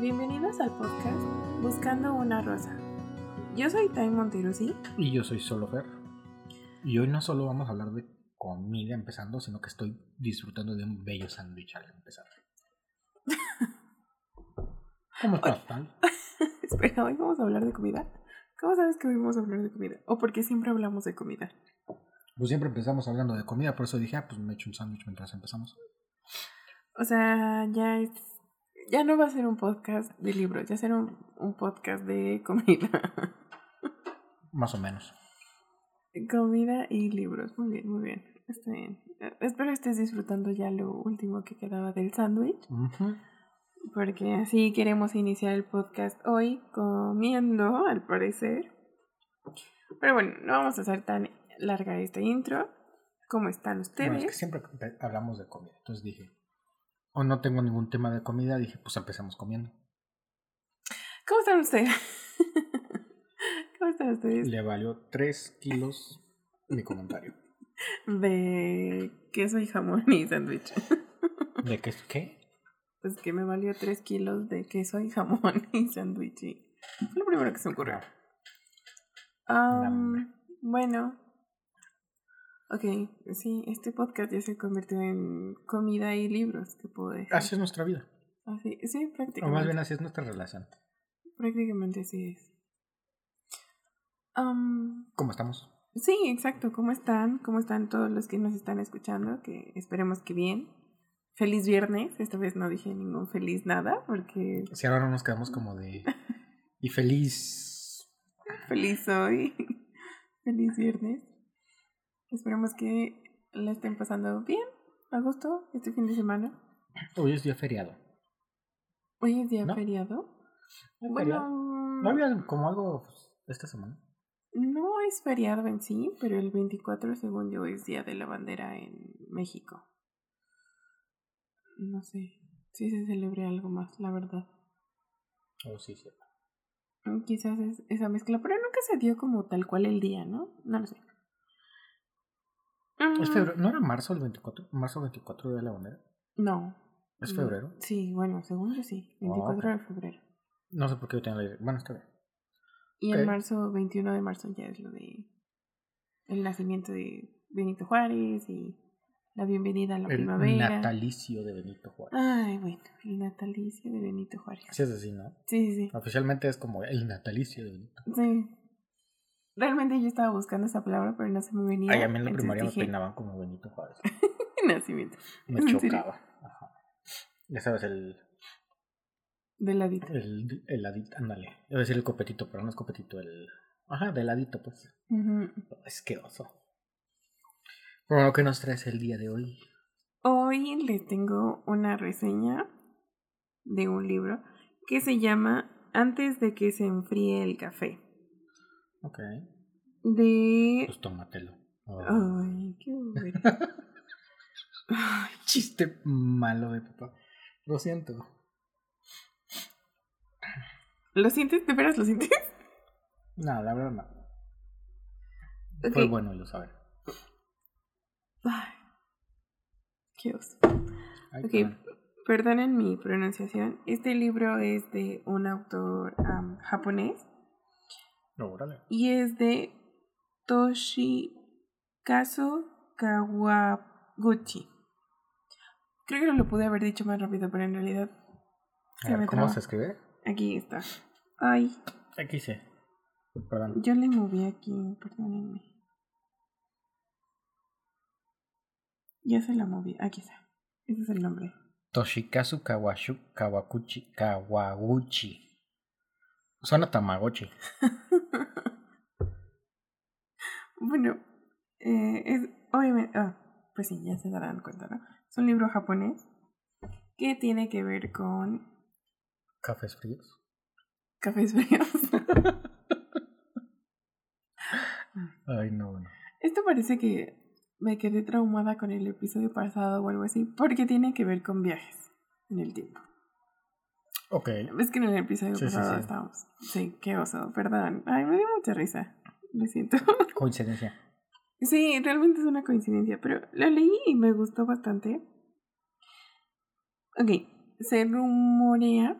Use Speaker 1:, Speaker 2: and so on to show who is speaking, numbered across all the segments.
Speaker 1: Bienvenidos al podcast Buscando una Rosa. Yo soy Tai Monterusi.
Speaker 2: Y yo soy Solo Fer. Y hoy no solo vamos a hablar de comida empezando, sino que estoy disfrutando de un bello sándwich al empezar. ¿Cómo estás, Tal?
Speaker 1: Espera, hoy vamos a hablar de comida. ¿Cómo sabes que hoy vamos a hablar de comida? ¿O porque siempre hablamos de comida?
Speaker 2: Pues siempre empezamos hablando de comida, por eso dije, ah, pues me echo un sándwich mientras empezamos.
Speaker 1: O sea, ya es, ya no va a ser un podcast de libros, ya será un, un podcast de comida.
Speaker 2: Más o menos.
Speaker 1: comida y libros. Muy bien, muy bien. Está bien. Espero estés disfrutando ya lo último que quedaba del sándwich. Porque así queremos iniciar el podcast hoy comiendo, al parecer. Pero bueno, no vamos a hacer tan larga esta intro. ¿Cómo están
Speaker 2: Bueno,
Speaker 1: ustedes?
Speaker 2: es que siempre hablamos de comida. Entonces dije, o no tengo ningún tema de comida, dije, pues empecemos comiendo.
Speaker 1: ¿Cómo están ustedes? ¿Cómo están ustedes?
Speaker 2: Le valió 3 kilos mi comentario.
Speaker 1: De queso y jamón y sándwich.
Speaker 2: ¿De qué? ¿Qué?
Speaker 1: Pues que me valió 3 kilos de queso y jamón y sándwich. Fue lo primero que se me ocurrió.
Speaker 2: Nam.
Speaker 1: bueno. Ok, sí, este podcast ya se convirtió en comida y libros, que puedo decir.
Speaker 2: Así es nuestra vida.
Speaker 1: Así, sí,
Speaker 2: O más
Speaker 1: prácticamente.
Speaker 2: bien así es nuestra relación.
Speaker 1: Prácticamente así es.
Speaker 2: ¿Cómo estamos?
Speaker 1: sí, exacto. ¿Cómo están? ¿Cómo están todos los que nos están escuchando? Que esperemos que bien. Feliz viernes. Esta vez no dije ningún feliz nada, porque
Speaker 2: Si ahora no nos quedamos como de... Y feliz...
Speaker 1: feliz hoy. feliz viernes. Esperemos que la estén pasando bien, a gusto, este fin de semana.
Speaker 2: Hoy es día feriado.
Speaker 1: Hoy es día
Speaker 2: ¿No?
Speaker 1: feriado.
Speaker 2: ¿Es
Speaker 1: Bueno,
Speaker 2: feriado? ¿No había como algo esta semana?
Speaker 1: no es feriado en sí, pero el 24, según yo, es Día de la Bandera en México. No sé si se celebre algo más, la verdad.
Speaker 2: Oh, sí, sí.
Speaker 1: Mm, Quizás es esa mezcla, pero nunca se dio como tal cual el día, ¿no? No lo sé.
Speaker 2: ¿Es
Speaker 1: Mm,
Speaker 2: febrero? ¿No era marzo el 24? ¿Marzo 24 de la bandera?
Speaker 1: No.
Speaker 2: ¿Es
Speaker 1: Mm,
Speaker 2: febrero?
Speaker 1: Sí, bueno, según yo sí. 24 de febrero.
Speaker 2: No sé por qué yo tengo la idea. Bueno, está bien.
Speaker 1: Y
Speaker 2: Ok.
Speaker 1: en marzo, 21 de marzo, ya es lo de el nacimiento de Benito Juárez y la bienvenida a la
Speaker 2: El
Speaker 1: primavera.
Speaker 2: natalicio de Benito Juárez.
Speaker 1: Ay, bueno, el natalicio de Benito Juárez.
Speaker 2: Así es así, ¿no?
Speaker 1: Sí, sí,
Speaker 2: Oficialmente es como el natalicio de Benito.
Speaker 1: sí. Sí. Realmente yo estaba buscando esa palabra, pero no se me venía.
Speaker 2: Ay, a mí en la primaria me
Speaker 1: dije,
Speaker 2: peinaban como Benito Juárez.
Speaker 1: nacimiento.
Speaker 2: Me chocaba. Ajá. Ya sabes, el,
Speaker 1: De ladito.
Speaker 2: el, el ladito, ándale. Iba a decir el copetito, pero no es copetito, el... Ajá, de ladito, pues.
Speaker 1: Ujú.
Speaker 2: Es que oso. Bueno, ¿qué nos traes el día de hoy?
Speaker 1: Hoy les tengo una reseña de un libro que se llama Antes de que se enfríe el café.
Speaker 2: Ok.
Speaker 1: De.
Speaker 2: Pues tómatelo. Oh.
Speaker 1: Ay, qué bueno. Ay,
Speaker 2: Chiste malo de papá. Lo siento.
Speaker 1: ¿Lo sientes? ¿De veras lo sientes?
Speaker 2: No, la verdad no. Fue bueno, lo saben.
Speaker 1: Ay, qué oso.
Speaker 2: Ay,
Speaker 1: Ok, perdonen mi pronunciación. Este libro es de un autor am, japonés
Speaker 2: No,
Speaker 1: y es de Toshikazu Kawaguchi. Creo que no lo pude haber dicho más rápido, pero en realidad
Speaker 2: A
Speaker 1: se
Speaker 2: ver,
Speaker 1: me
Speaker 2: ¿Cómo
Speaker 1: traba.
Speaker 2: se escribe?
Speaker 1: Aquí está. Ay,
Speaker 2: Aquí sí. Perdón.
Speaker 1: yo le moví aquí, perdónenme. Ya se la moví, aquí está. Ese es el nombre.
Speaker 2: Toshikazu Kawashu, Kawakuchi, Kawaguchi. Suena Tamagotchi.
Speaker 1: bueno, eh, es obviamente, ah, pues sí, ya se darán cuenta, ¿no? Es un libro japonés que tiene que ver con
Speaker 2: Cafés fríos.
Speaker 1: cafés fríos.
Speaker 2: Ay, no, bueno.
Speaker 1: Esto parece que me quedé traumada con el episodio pasado o algo así, porque tiene que ver con viajes en el tiempo.
Speaker 2: Ok.
Speaker 1: Es que en el episodio
Speaker 2: Sí, sí,
Speaker 1: pasado
Speaker 2: sí.
Speaker 1: estábamos. Sí, qué oso, perdón. Ay, me dio mucha risa. Lo siento.
Speaker 2: Coincidencia.
Speaker 1: Sí, realmente es una coincidencia, pero lo leí y me gustó bastante. Ok, se rumorea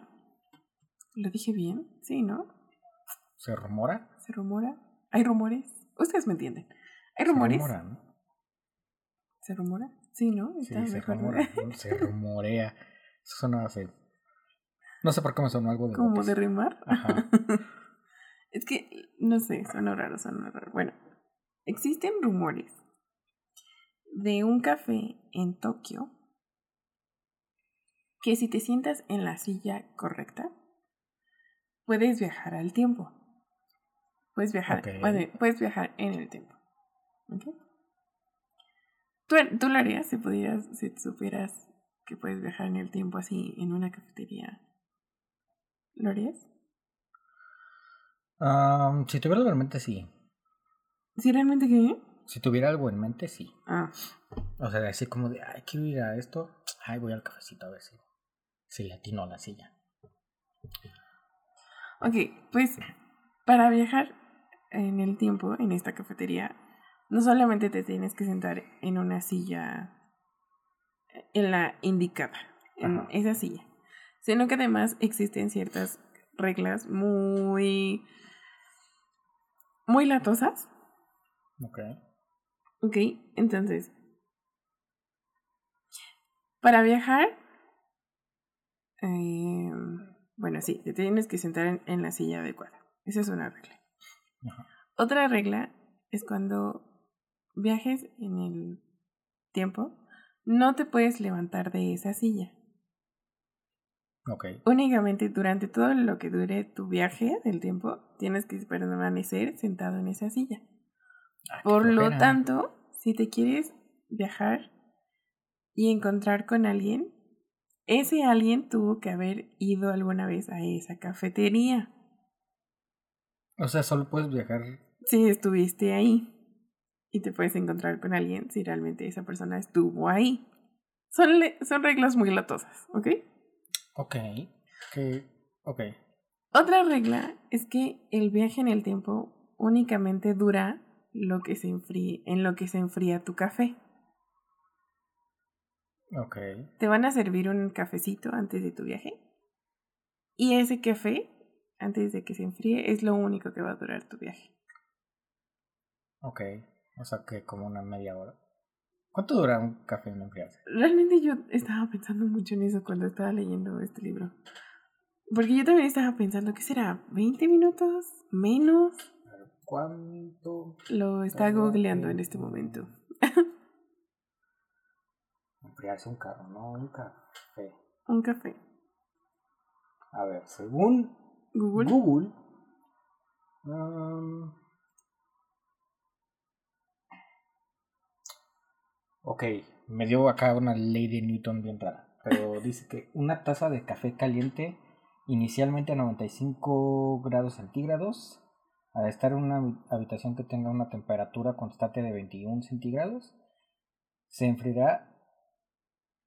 Speaker 1: ¿Lo dije bien? Sí, ¿no?
Speaker 2: ¿Se rumora?
Speaker 1: ¿Se rumora? ¿Hay rumores? Ustedes me entienden. ¿Hay rumores?
Speaker 2: Se rumora, ¿no?
Speaker 1: ¿Se rumora? Sí, ¿no?
Speaker 2: Sí,
Speaker 1: Está
Speaker 2: se
Speaker 1: mejor, ¿no?
Speaker 2: rumora. Se rumorea. Eso sonaba feo. No sé por qué me sonó algo de
Speaker 1: Como
Speaker 2: botes.
Speaker 1: de rimar.
Speaker 2: Ajá.
Speaker 1: es que, no sé, sonó raro, sonó raro. Bueno, existen rumores de un café en Tokio que si te sientas en la silla correcta, puedes viajar al tiempo. Puedes viajar,
Speaker 2: Ok.
Speaker 1: puede- puedes viajar en el tiempo. ¿Tú, tú lo harías si pudieras, si supieras que puedes viajar en el tiempo así en una cafetería? ¿Lo harías?
Speaker 2: Am, si tuviera algo en mente, sí.
Speaker 1: ¿Sí realmente qué?
Speaker 2: Si tuviera algo en mente, sí.
Speaker 1: Ah,
Speaker 2: O sea, así como de, ay, quiero ir a esto. Ay, voy al cafecito a ver si, si le atino a la silla.
Speaker 1: ok, pues para viajar en el tiempo en esta cafetería, no solamente te tienes que sentar en una silla en la indicada, en
Speaker 2: Ajá.
Speaker 1: esa silla, sino que además existen ciertas reglas muy muy latosas
Speaker 2: Ok.
Speaker 1: Ok, entonces, para viajar, eh, bueno, sí, te tienes que sentar en, en la silla adecuada. Esa es una regla.
Speaker 2: Ajá.
Speaker 1: Otra regla es cuando viajes en el tiempo, no te puedes levantar de esa silla. Únicamente durante todo lo que dure tu viaje del tiempo, tienes que permanecer sentado en esa silla.
Speaker 2: Ah,
Speaker 1: Por lo tanto, si te quieres viajar y encontrar con alguien, ese alguien tuvo que haber ido alguna vez a esa cafetería.
Speaker 2: O sea, solo puedes viajar.
Speaker 1: Si estuviste ahí y te puedes encontrar con alguien si realmente esa persona estuvo ahí. Son, son reglas muy latosas, ¿ok?
Speaker 2: Ok. Que. Ok.
Speaker 1: Otra regla es que el viaje en el tiempo únicamente dura lo que se enfríe, en lo que se enfría tu café.
Speaker 2: Ok.
Speaker 1: Te van a servir un cafecito antes de tu viaje. Y ese café, antes de que se enfríe, es lo único que va a durar tu viaje.
Speaker 2: Ok. O sea, que como una media hora. ¿Cuánto dura un café en enfriarse?
Speaker 1: Realmente yo estaba pensando mucho en eso cuando estaba leyendo este libro. Porque yo también estaba pensando, ¿qué será? ¿20 minutos? ¿Menos?
Speaker 2: ¿Cuánto
Speaker 1: Lo está googleando
Speaker 2: en-
Speaker 1: en este momento.
Speaker 2: enfriarse un carro? No, un café.
Speaker 1: Un café.
Speaker 2: A ver, según
Speaker 1: Google.
Speaker 2: Google. um, ok, me dio acá una ley de Newton bien rara. Pero dice que una taza de café caliente, inicialmente a 95 grados centígrados, al estar en una habi- habitación que tenga una temperatura constante de 21 centígrados, se enfriará,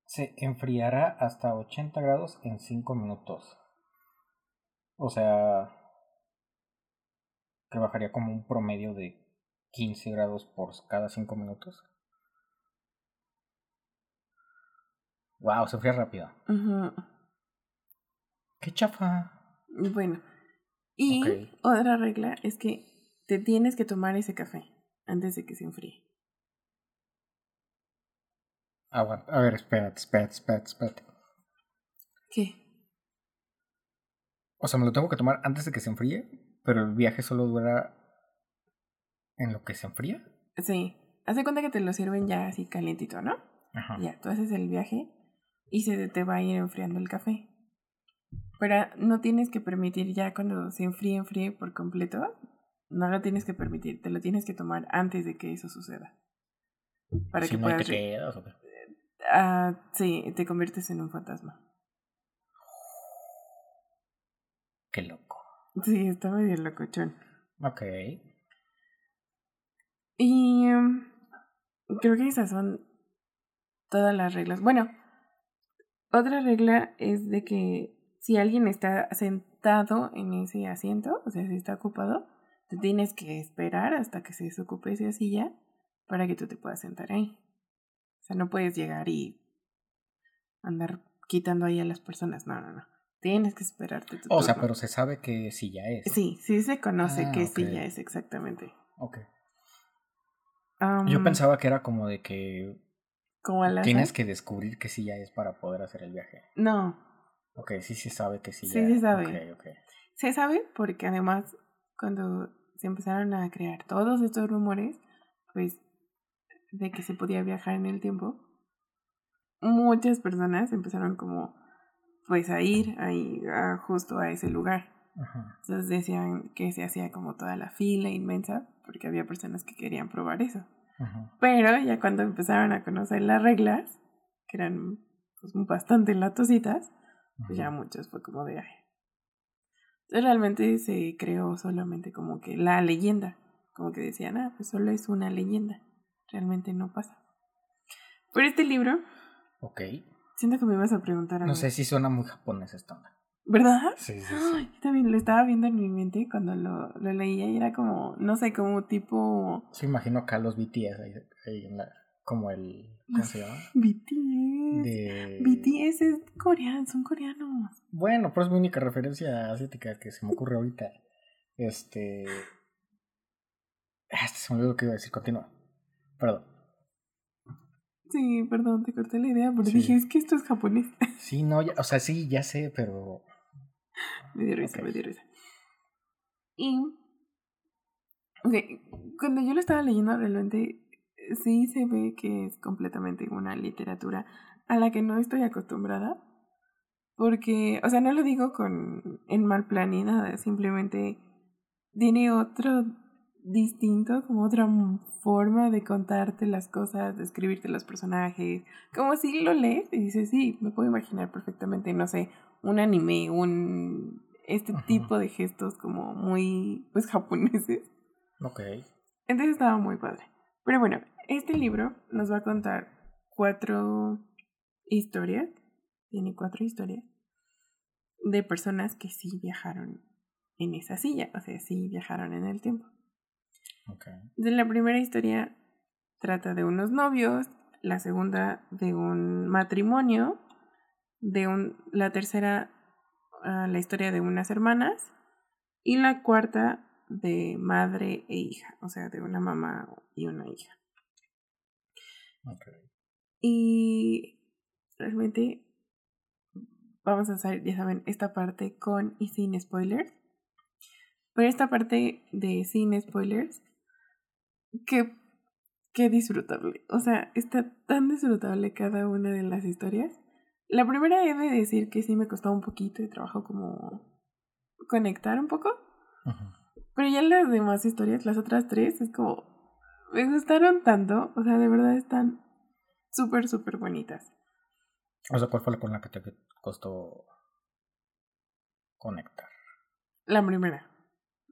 Speaker 2: se enfriará hasta 80 grados en 5 minutos. O sea, que bajaría como un promedio de 15 grados por cada 5 minutos. Wow, se enfría rápido.
Speaker 1: Ujú.
Speaker 2: Qué chafa.
Speaker 1: Bueno. Y otra regla es que te tienes que tomar ese café antes de que se enfríe.
Speaker 2: Aguanta. A ver, espérate, espérate, espérate, espérate.
Speaker 1: ¿Qué?
Speaker 2: O sea, me lo tengo que tomar antes de que se enfríe, pero el viaje solo dura en lo que se enfría.
Speaker 1: Sí. Hace cuenta que te lo sirven ya así calientito, ¿no?
Speaker 2: Ajá.
Speaker 1: Ya, tú haces el viaje y se te va a ir enfriando el café. Pero no tienes que permitir ya cuando se enfríe, enfríe por completo. No lo tienes que permitir, te lo tienes que tomar antes de que eso suceda. Para
Speaker 2: si
Speaker 1: que
Speaker 2: no te
Speaker 1: puedas... re-
Speaker 2: quedas.
Speaker 1: Ah, sí, te conviertes en un fantasma.
Speaker 2: Qué loco.
Speaker 1: Sí, está medio locochón.
Speaker 2: Ok.
Speaker 1: Y em, creo que esas son todas las reglas. Bueno, otra regla es de que si alguien está sentado en ese asiento, o sea, si está ocupado, te tienes que esperar hasta que se desocupe esa silla para que tú te puedas sentar ahí. O sea, no puedes llegar y andar quitando ahí a las personas. No, no, no. Tienes que esperarte tu
Speaker 2: O sea, pero se sabe que sí ya es.
Speaker 1: Sí, sí se conoce
Speaker 2: Ah, ok.
Speaker 1: ya es exactamente.
Speaker 2: Ok.
Speaker 1: Am,
Speaker 2: Yo pensaba que era como de que Tienes que descubrir que sí ya es para poder hacer el viaje.
Speaker 1: No,
Speaker 2: Ok, sí se sabe que sí,
Speaker 1: Sí
Speaker 2: ya
Speaker 1: se
Speaker 2: es.
Speaker 1: sabe.
Speaker 2: Ok, ok.
Speaker 1: se sabe porque además cuando se empezaron a crear todos estos rumores, pues de que se podía viajar en el tiempo, muchas personas empezaron como pues a ir ahí a, justo a ese lugar.
Speaker 2: Ajá.
Speaker 1: Entonces decían que se hacía como toda la fila inmensa porque había personas que querían probar eso.
Speaker 2: Ajá.
Speaker 1: Pero ya cuando empezaron a conocer las reglas, que eran pues, bastante latositas, pues ya muchos fue como de ay. Entonces realmente se creó solamente como que la leyenda, como que decían, ah, pues solo es una leyenda, realmente no pasa. Pero este libro,
Speaker 2: Ok.
Speaker 1: siento que me ibas a preguntar algo.
Speaker 2: No sé si suena muy japonés esta onda.
Speaker 1: ¿Verdad?
Speaker 2: Sí, sí,
Speaker 1: Ay, yo también lo estaba viendo en mi mente cuando lo, lo leía y era como, no sé, como tipo
Speaker 2: Sí, imagino acá los BTS ahí, ahí en la, como el, ¿cómo se llama?
Speaker 1: BTS.
Speaker 2: De...
Speaker 1: BTS es coreano, son coreanos.
Speaker 2: Bueno, pero es mi única referencia asiática que se me ocurre ahorita. Este... Ah, se me olvidó lo que iba a decir, continúa. Perdón.
Speaker 1: Sí, perdón, te corté la idea,
Speaker 2: Sí.
Speaker 1: dije, es que esto es japonés.
Speaker 2: Sí, no, ya- o sea, sí, ya sé, pero...
Speaker 1: me dio risa,
Speaker 2: Ok.
Speaker 1: me dio risa. Y, ok, cuando yo lo estaba leyendo, realmente sí se ve que es completamente una literatura a la que no estoy acostumbrada. Porque, o sea, no lo digo con en mal plan ni nada, simplemente tiene otro distinto, como otra forma de contarte las cosas, de escribirte los personajes, como si lo lees y dices, sí, me puedo imaginar perfectamente, no sé, un anime, un este
Speaker 2: Ajá.
Speaker 1: tipo de gestos como muy pues japoneses.
Speaker 2: Ok.
Speaker 1: Entonces estaba muy padre. Pero bueno, este libro nos va a contar cuatro historias, tiene cuatro historias de personas que sí viajaron en esa silla, o sea, sí viajaron en el tiempo.
Speaker 2: Ok.
Speaker 1: De la primera historia trata de unos novios, la segunda de un matrimonio, de un, la tercera ah, la historia de unas hermanas y la cuarta de madre e hija, o sea, de una mamá y una hija. Y realmente vamos a hacer, ya saben, esta parte con y sin spoilers. Pero esta parte de sin spoilers, que, que disfrutable. O sea, está tan disfrutable cada una de las historias. La primera he de decir que sí me costó un poquito de trabajo como conectar un poco. Pero ya las demás historias, las otras tres, es como, me gustaron tanto. O sea, de verdad están súper, súper bonitas.
Speaker 2: O sea, ¿cuál fue la con la que te costó conectar?
Speaker 1: La primera,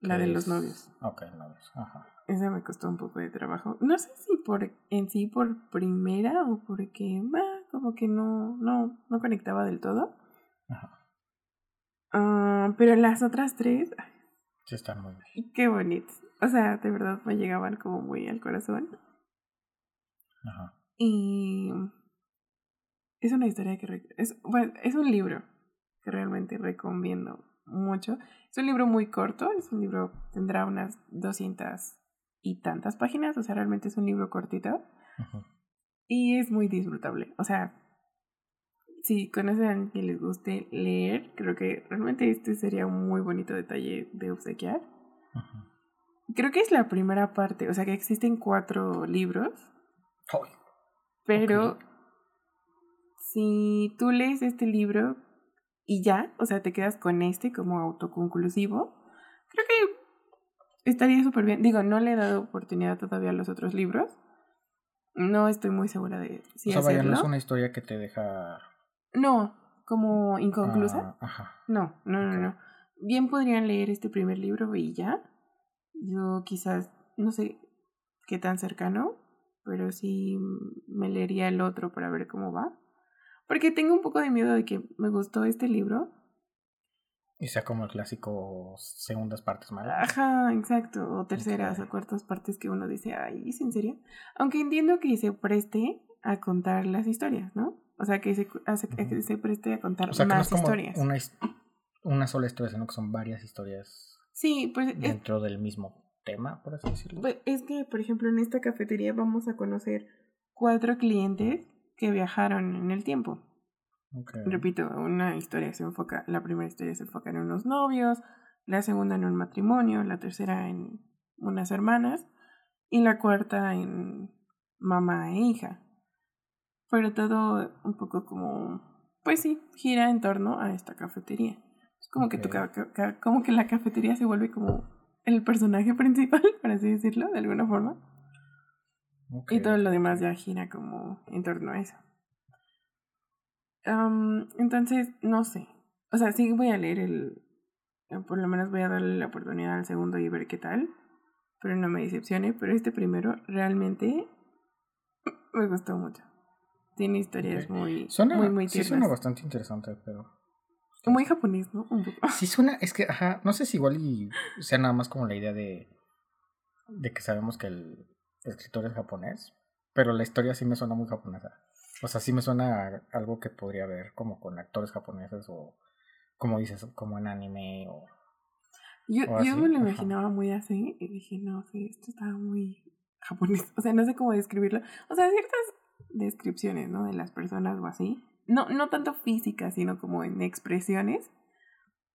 Speaker 1: la de los novios.
Speaker 2: Ok, novios. Ajá.
Speaker 1: Esa me costó un poco de trabajo. No sé si por en sí por primera o porque bah, como que no, no, no conectaba del todo.
Speaker 2: Ajá.
Speaker 1: Ah, pero las otras tres, ay,
Speaker 2: Sí, están muy bien.
Speaker 1: qué bonitas. O sea, de verdad me llegaban como muy al corazón.
Speaker 2: Ajá.
Speaker 1: Y es una historia que... Es, bueno, es un libro que realmente recomiendo mucho. Es un libro muy corto, es un libro, tendrá unas 200 y tantas páginas, o sea, realmente es un libro cortito
Speaker 2: Ajá.
Speaker 1: y es muy disfrutable. O sea, si conocen a alguien que les guste leer, creo que realmente este sería un muy bonito detalle de obsequiar.
Speaker 2: Ajá.
Speaker 1: Creo que es la primera parte, o sea que existen cuatro libros, pero si tú lees este libro y ya, o sea, te quedas con este como autoconclusivo, creo que estaría súper bien. Digo, no le he dado oportunidad todavía a los otros libros. No estoy muy segura de si
Speaker 2: o sea, vaya, no es una historia que te deja...
Speaker 1: No, como inconclusa.
Speaker 2: Ah, ajá.
Speaker 1: No, no, no, no. Bien podrían leer este primer libro y ya. Yo quizás, no sé qué tan cercano, pero sí me leería el otro para ver cómo va. Porque tengo un poco de miedo de que me gustó este libro.
Speaker 2: Y sea como el clásico segundas partes malas.
Speaker 1: Ajá, exacto. O terceras o cuartas partes que uno dice, ay, ¿es en serio? Aunque entiendo que se preste a contar las historias, ¿no? O sea, que se, hace-
Speaker 2: Ujú.
Speaker 1: que se preste a contar
Speaker 2: O sea, que no
Speaker 1: más
Speaker 2: es como
Speaker 1: historias.
Speaker 2: una una sola historia, sino que son varias historias
Speaker 1: Sí, pues es,
Speaker 2: dentro del mismo tema, por así decirlo.
Speaker 1: pues, es que, por ejemplo, en esta cafetería vamos a conocer cuatro clientes que viajaron en el tiempo. Repito, una historia se enfoca, la primera historia se enfoca en unos novios, la segunda en un matrimonio, la tercera en unas hermanas y la cuarta en mamá e hija. Pero todo un poco como, pues sí, gira en torno a esta cafetería. Es como que tu como que la cafetería se vuelve como el personaje principal, por así decirlo, de alguna forma. Y todo lo demás ya gira como en torno a eso. Am, entonces, no sé. O sea, sí voy a leer el... eh, Por lo menos voy a darle la oportunidad al segundo y ver qué tal. Pero no me decepcione. Pero este primero realmente me gustó mucho. Tiene historias muy,
Speaker 2: Suena,
Speaker 1: muy, muy
Speaker 2: sí
Speaker 1: tiernas.
Speaker 2: suena bastante interesante, pero...
Speaker 1: Muy japonés, ¿no? Un poco.
Speaker 2: Sí suena, es que, ajá, no sé si igual y sea nada más como la idea de, de que sabemos que el escritor es japonés, pero la historia sí me suena muy japonesa. O sea, sí me suena a algo que podría ver como con actores japoneses o, como dices, como en anime o...
Speaker 1: Yo,
Speaker 2: o
Speaker 1: yo me lo
Speaker 2: ajá.
Speaker 1: imaginaba muy así y dije, no sé, esto estaba muy japonés. O sea, no sé cómo describirlo. O sea, ciertas descripciones, ¿no? De las personas o así. No, no tanto físicas, sino como en expresiones.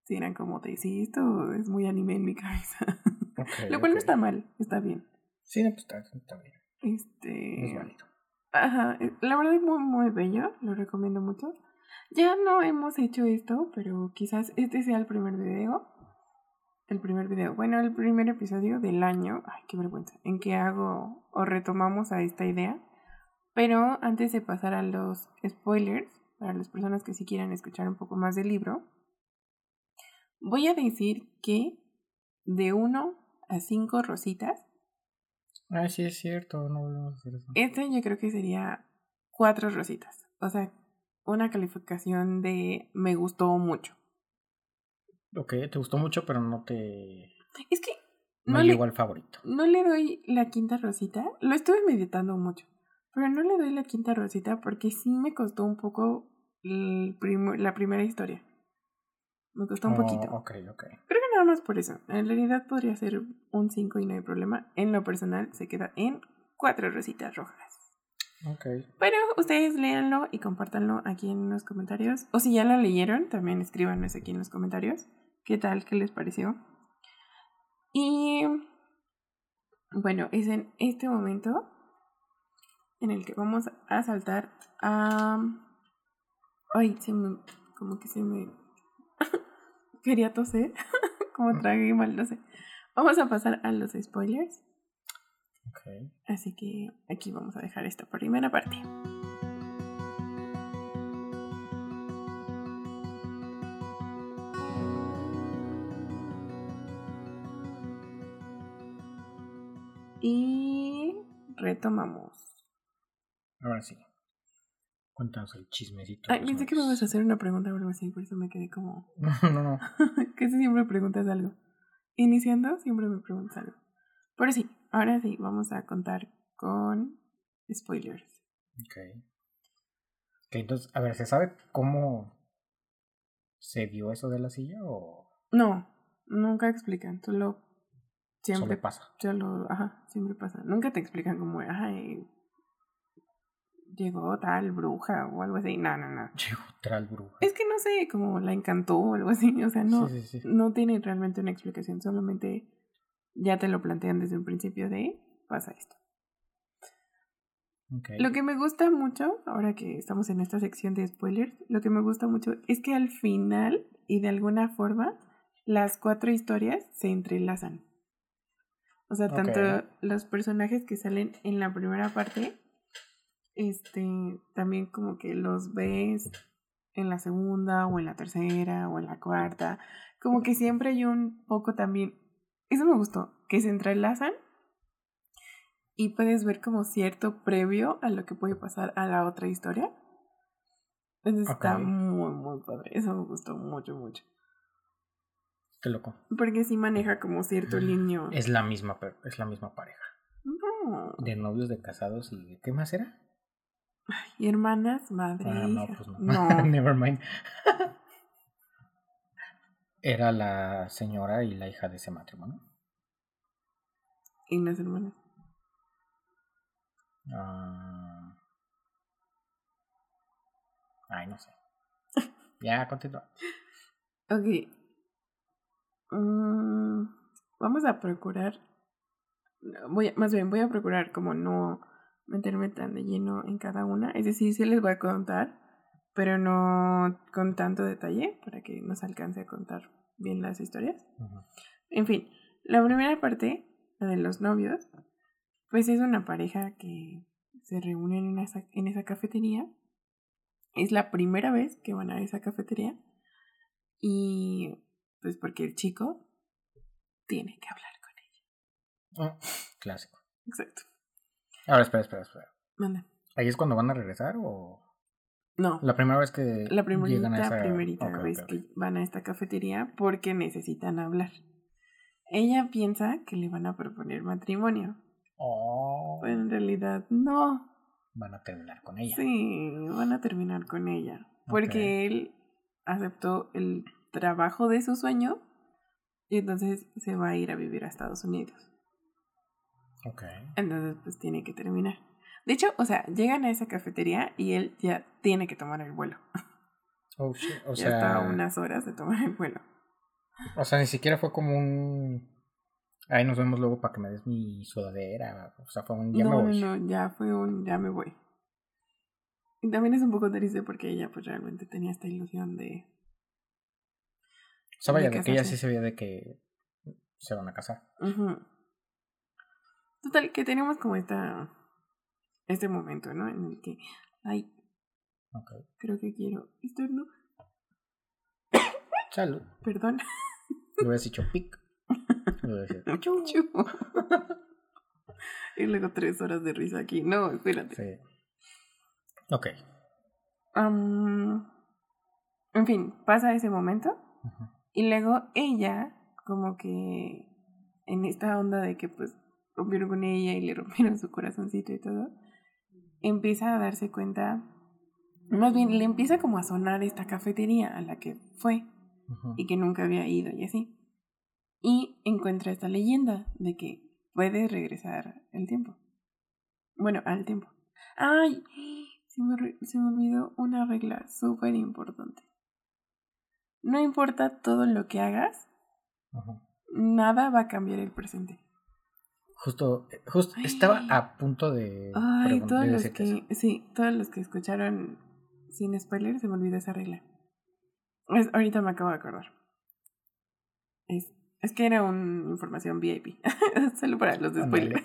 Speaker 1: Sí, eran como de, sí, esto es muy anime en mi cabeza. Lo cual no está mal, está bien.
Speaker 2: Sí, no, pues está, está bien,
Speaker 1: Este...
Speaker 2: es válido.
Speaker 1: Ajá, eh, la verdad es muy, muy bello, lo recomiendo mucho. Ya no hemos hecho esto, pero quizás este sea el primer video. El primer video, bueno, el primer episodio del año, ay, qué vergüenza, en que hago o retomamos a esta idea. Pero antes de pasar a los spoilers, para las personas que sí quieran escuchar un poco más del libro, voy a decir que de 1 a 5 rositas,
Speaker 2: Ay, sí es cierto, no volvemos a hacer eso.
Speaker 1: Este yo creo que sería cuatro rositas. O sea, una calificación de me gustó mucho.
Speaker 2: Ok, te gustó mucho, pero no te...
Speaker 1: Es que
Speaker 2: No,
Speaker 1: no, le,
Speaker 2: llegó al favorito.
Speaker 1: no le doy la quinta rosita. Lo estuve meditando mucho. Pero no le doy la quinta rosita porque sí me costó un poco el primo- la primera historia. Me costó un
Speaker 2: Oh,
Speaker 1: poquito.
Speaker 2: Ok, ok.
Speaker 1: Creo que nada más por eso. En realidad podría ser un 5 y no hay problema. En lo personal se queda en cuatro rositas rojas.
Speaker 2: Ok.
Speaker 1: Pero ustedes léanlo y compártanlo aquí en los comentarios. O si ya lo leyeron, también escríbanos aquí en los comentarios. ¿Qué tal? ¿Qué les pareció? Y bueno, es en este momento en el que vamos a saltar a... Ay, se me... Como que se me... Quería toser. como tragué mal, no sé. Vamos a pasar a los spoilers.
Speaker 2: Ok.
Speaker 1: Así que aquí vamos a dejar esta primera parte. Y retomamos.
Speaker 2: Ahora sí. Cuéntanos el chismecito.
Speaker 1: Ay, pensé que me ibas a hacer una pregunta o algo así, por eso me quedé como.
Speaker 2: No, no, no.
Speaker 1: Casi siempre preguntas algo. Iniciando, siempre me preguntas algo. Pero sí, ahora sí, vamos a contar con spoilers.
Speaker 2: Ok. Ok, entonces, a ver, ¿se sabe cómo se dio eso de la silla o
Speaker 1: No, nunca explican, solo siempre
Speaker 2: solo pasa?
Speaker 1: Solo, ajá, siempre pasa. Nunca te explican como, ay, llegó tal bruja o algo así. No, no, no.
Speaker 2: Llegó tal bruja.
Speaker 1: Es que no sé, como la encantó o algo así. O sea, no,
Speaker 2: Sí, sí, sí.
Speaker 1: no tiene realmente una explicación. Solamente ya te lo plantean desde un principio de pasa esto. Lo que me gusta mucho, ahora que estamos en esta sección de spoilers, lo que me gusta mucho es que al final y de alguna forma las cuatro historias se entrelazan. O sea, tanto los personajes que salen en la primera parte, este, también como que los ves en la segunda o en la tercera o en la cuarta. Como que siempre hay un poco también, eso me gustó, que se entrelazan y puedes ver como cierto previo a lo que puede pasar a la otra historia. Entonces está muy, muy padre. Eso me gustó mucho, mucho.
Speaker 2: Qué loco.
Speaker 1: Porque sí maneja como cierto líneo.
Speaker 2: Es la misma, es la misma pareja.
Speaker 1: No.
Speaker 2: De novios, de casados y de qué más era?
Speaker 1: Y hermanas, madre.
Speaker 2: Ah, no, pues no.
Speaker 1: No.
Speaker 2: Never mind. era la señora y la hija de ese matrimonio.
Speaker 1: Y las hermanas.
Speaker 2: Ah. Ay, no sé. ya, continúa.
Speaker 1: Ok. Mm, vamos a procurar. Voy a- más bien, voy a procurar como no meterme tan de lleno en cada una. Es decir, sí les voy a contar, pero no con tanto detalle para que nos alcance a contar bien las historias. En fin, la primera parte, la de los novios, pues es una pareja que se reúnen en esa, en esa cafetería. Es la primera vez que van a esa cafetería. Y pues porque el chico tiene que hablar con ella.
Speaker 2: Ah, clásico.
Speaker 1: Exacto.
Speaker 2: Ahora, espera, espera, espera.
Speaker 1: Manda.
Speaker 2: ¿Ahí es cuando van a regresar o...?
Speaker 1: No,
Speaker 2: La primera vez que
Speaker 1: la primerita,
Speaker 2: llegan a esa...
Speaker 1: primerita vez que van a esta cafetería porque necesitan hablar. Ella piensa que le van a proponer matrimonio,
Speaker 2: Oh,
Speaker 1: pero en realidad no.
Speaker 2: van a terminar con ella.
Speaker 1: Sí, van a terminar con ella. Porque él aceptó el trabajo de su sueño y entonces se va a ir a vivir a Estados Unidos.
Speaker 2: Ok.
Speaker 1: Entonces, pues tiene que terminar. De hecho, o sea, llegan a esa cafetería y él ya tiene que tomar el vuelo.
Speaker 2: Oh, shit. O
Speaker 1: ya está
Speaker 2: sea,
Speaker 1: a unas horas de tomar el vuelo.
Speaker 2: o sea, ni siquiera fue como un... Ahí nos vemos luego para que me des mi sudadera. O sea, fue un... Ya
Speaker 1: no,
Speaker 2: me voy.
Speaker 1: no, no, ya fue un ya me voy. Y también es un poco triste porque ella pues realmente tenía esta ilusión de...
Speaker 2: O sea, vaya,
Speaker 1: de
Speaker 2: de que ella sí se veía de que se van a casar.
Speaker 1: Ujú. Total, que tenemos como esta... Este momento, ¿no? En el que... Ay,
Speaker 2: Ok.
Speaker 1: creo que quiero... Esto no...
Speaker 2: Salud.
Speaker 1: Perdón.
Speaker 2: Le hubieras dicho pic. Le hubieras dicho, chu.
Speaker 1: Chu. y luego tres horas de risa aquí. No, espérate.
Speaker 2: Sí. Ok.
Speaker 1: Am, en fin, pasa ese momento. Y luego ella, como que en esta onda de que pues rompieron con ella y le rompieron su corazoncito y todo, empieza a darse cuenta, más bien le empieza como a sonar esta cafetería a la que fue y que nunca había ido y así. Y encuentra esta leyenda de que puede regresar el tiempo. Bueno, al tiempo. ¡Ay! Se me, se me olvidó una regla súper importante. No importa todo lo que hagas, nada va a cambiar el presente.
Speaker 2: Justo, justo
Speaker 1: Ay.
Speaker 2: estaba a punto de,
Speaker 1: Ay, todos
Speaker 2: de
Speaker 1: los
Speaker 2: eso.
Speaker 1: que, sí, todos los que escucharon sin spoiler se me olvidó esa regla. Es- ahorita me acabo de acordar. Es, es que era una información VIP. Solo para los de spoiler.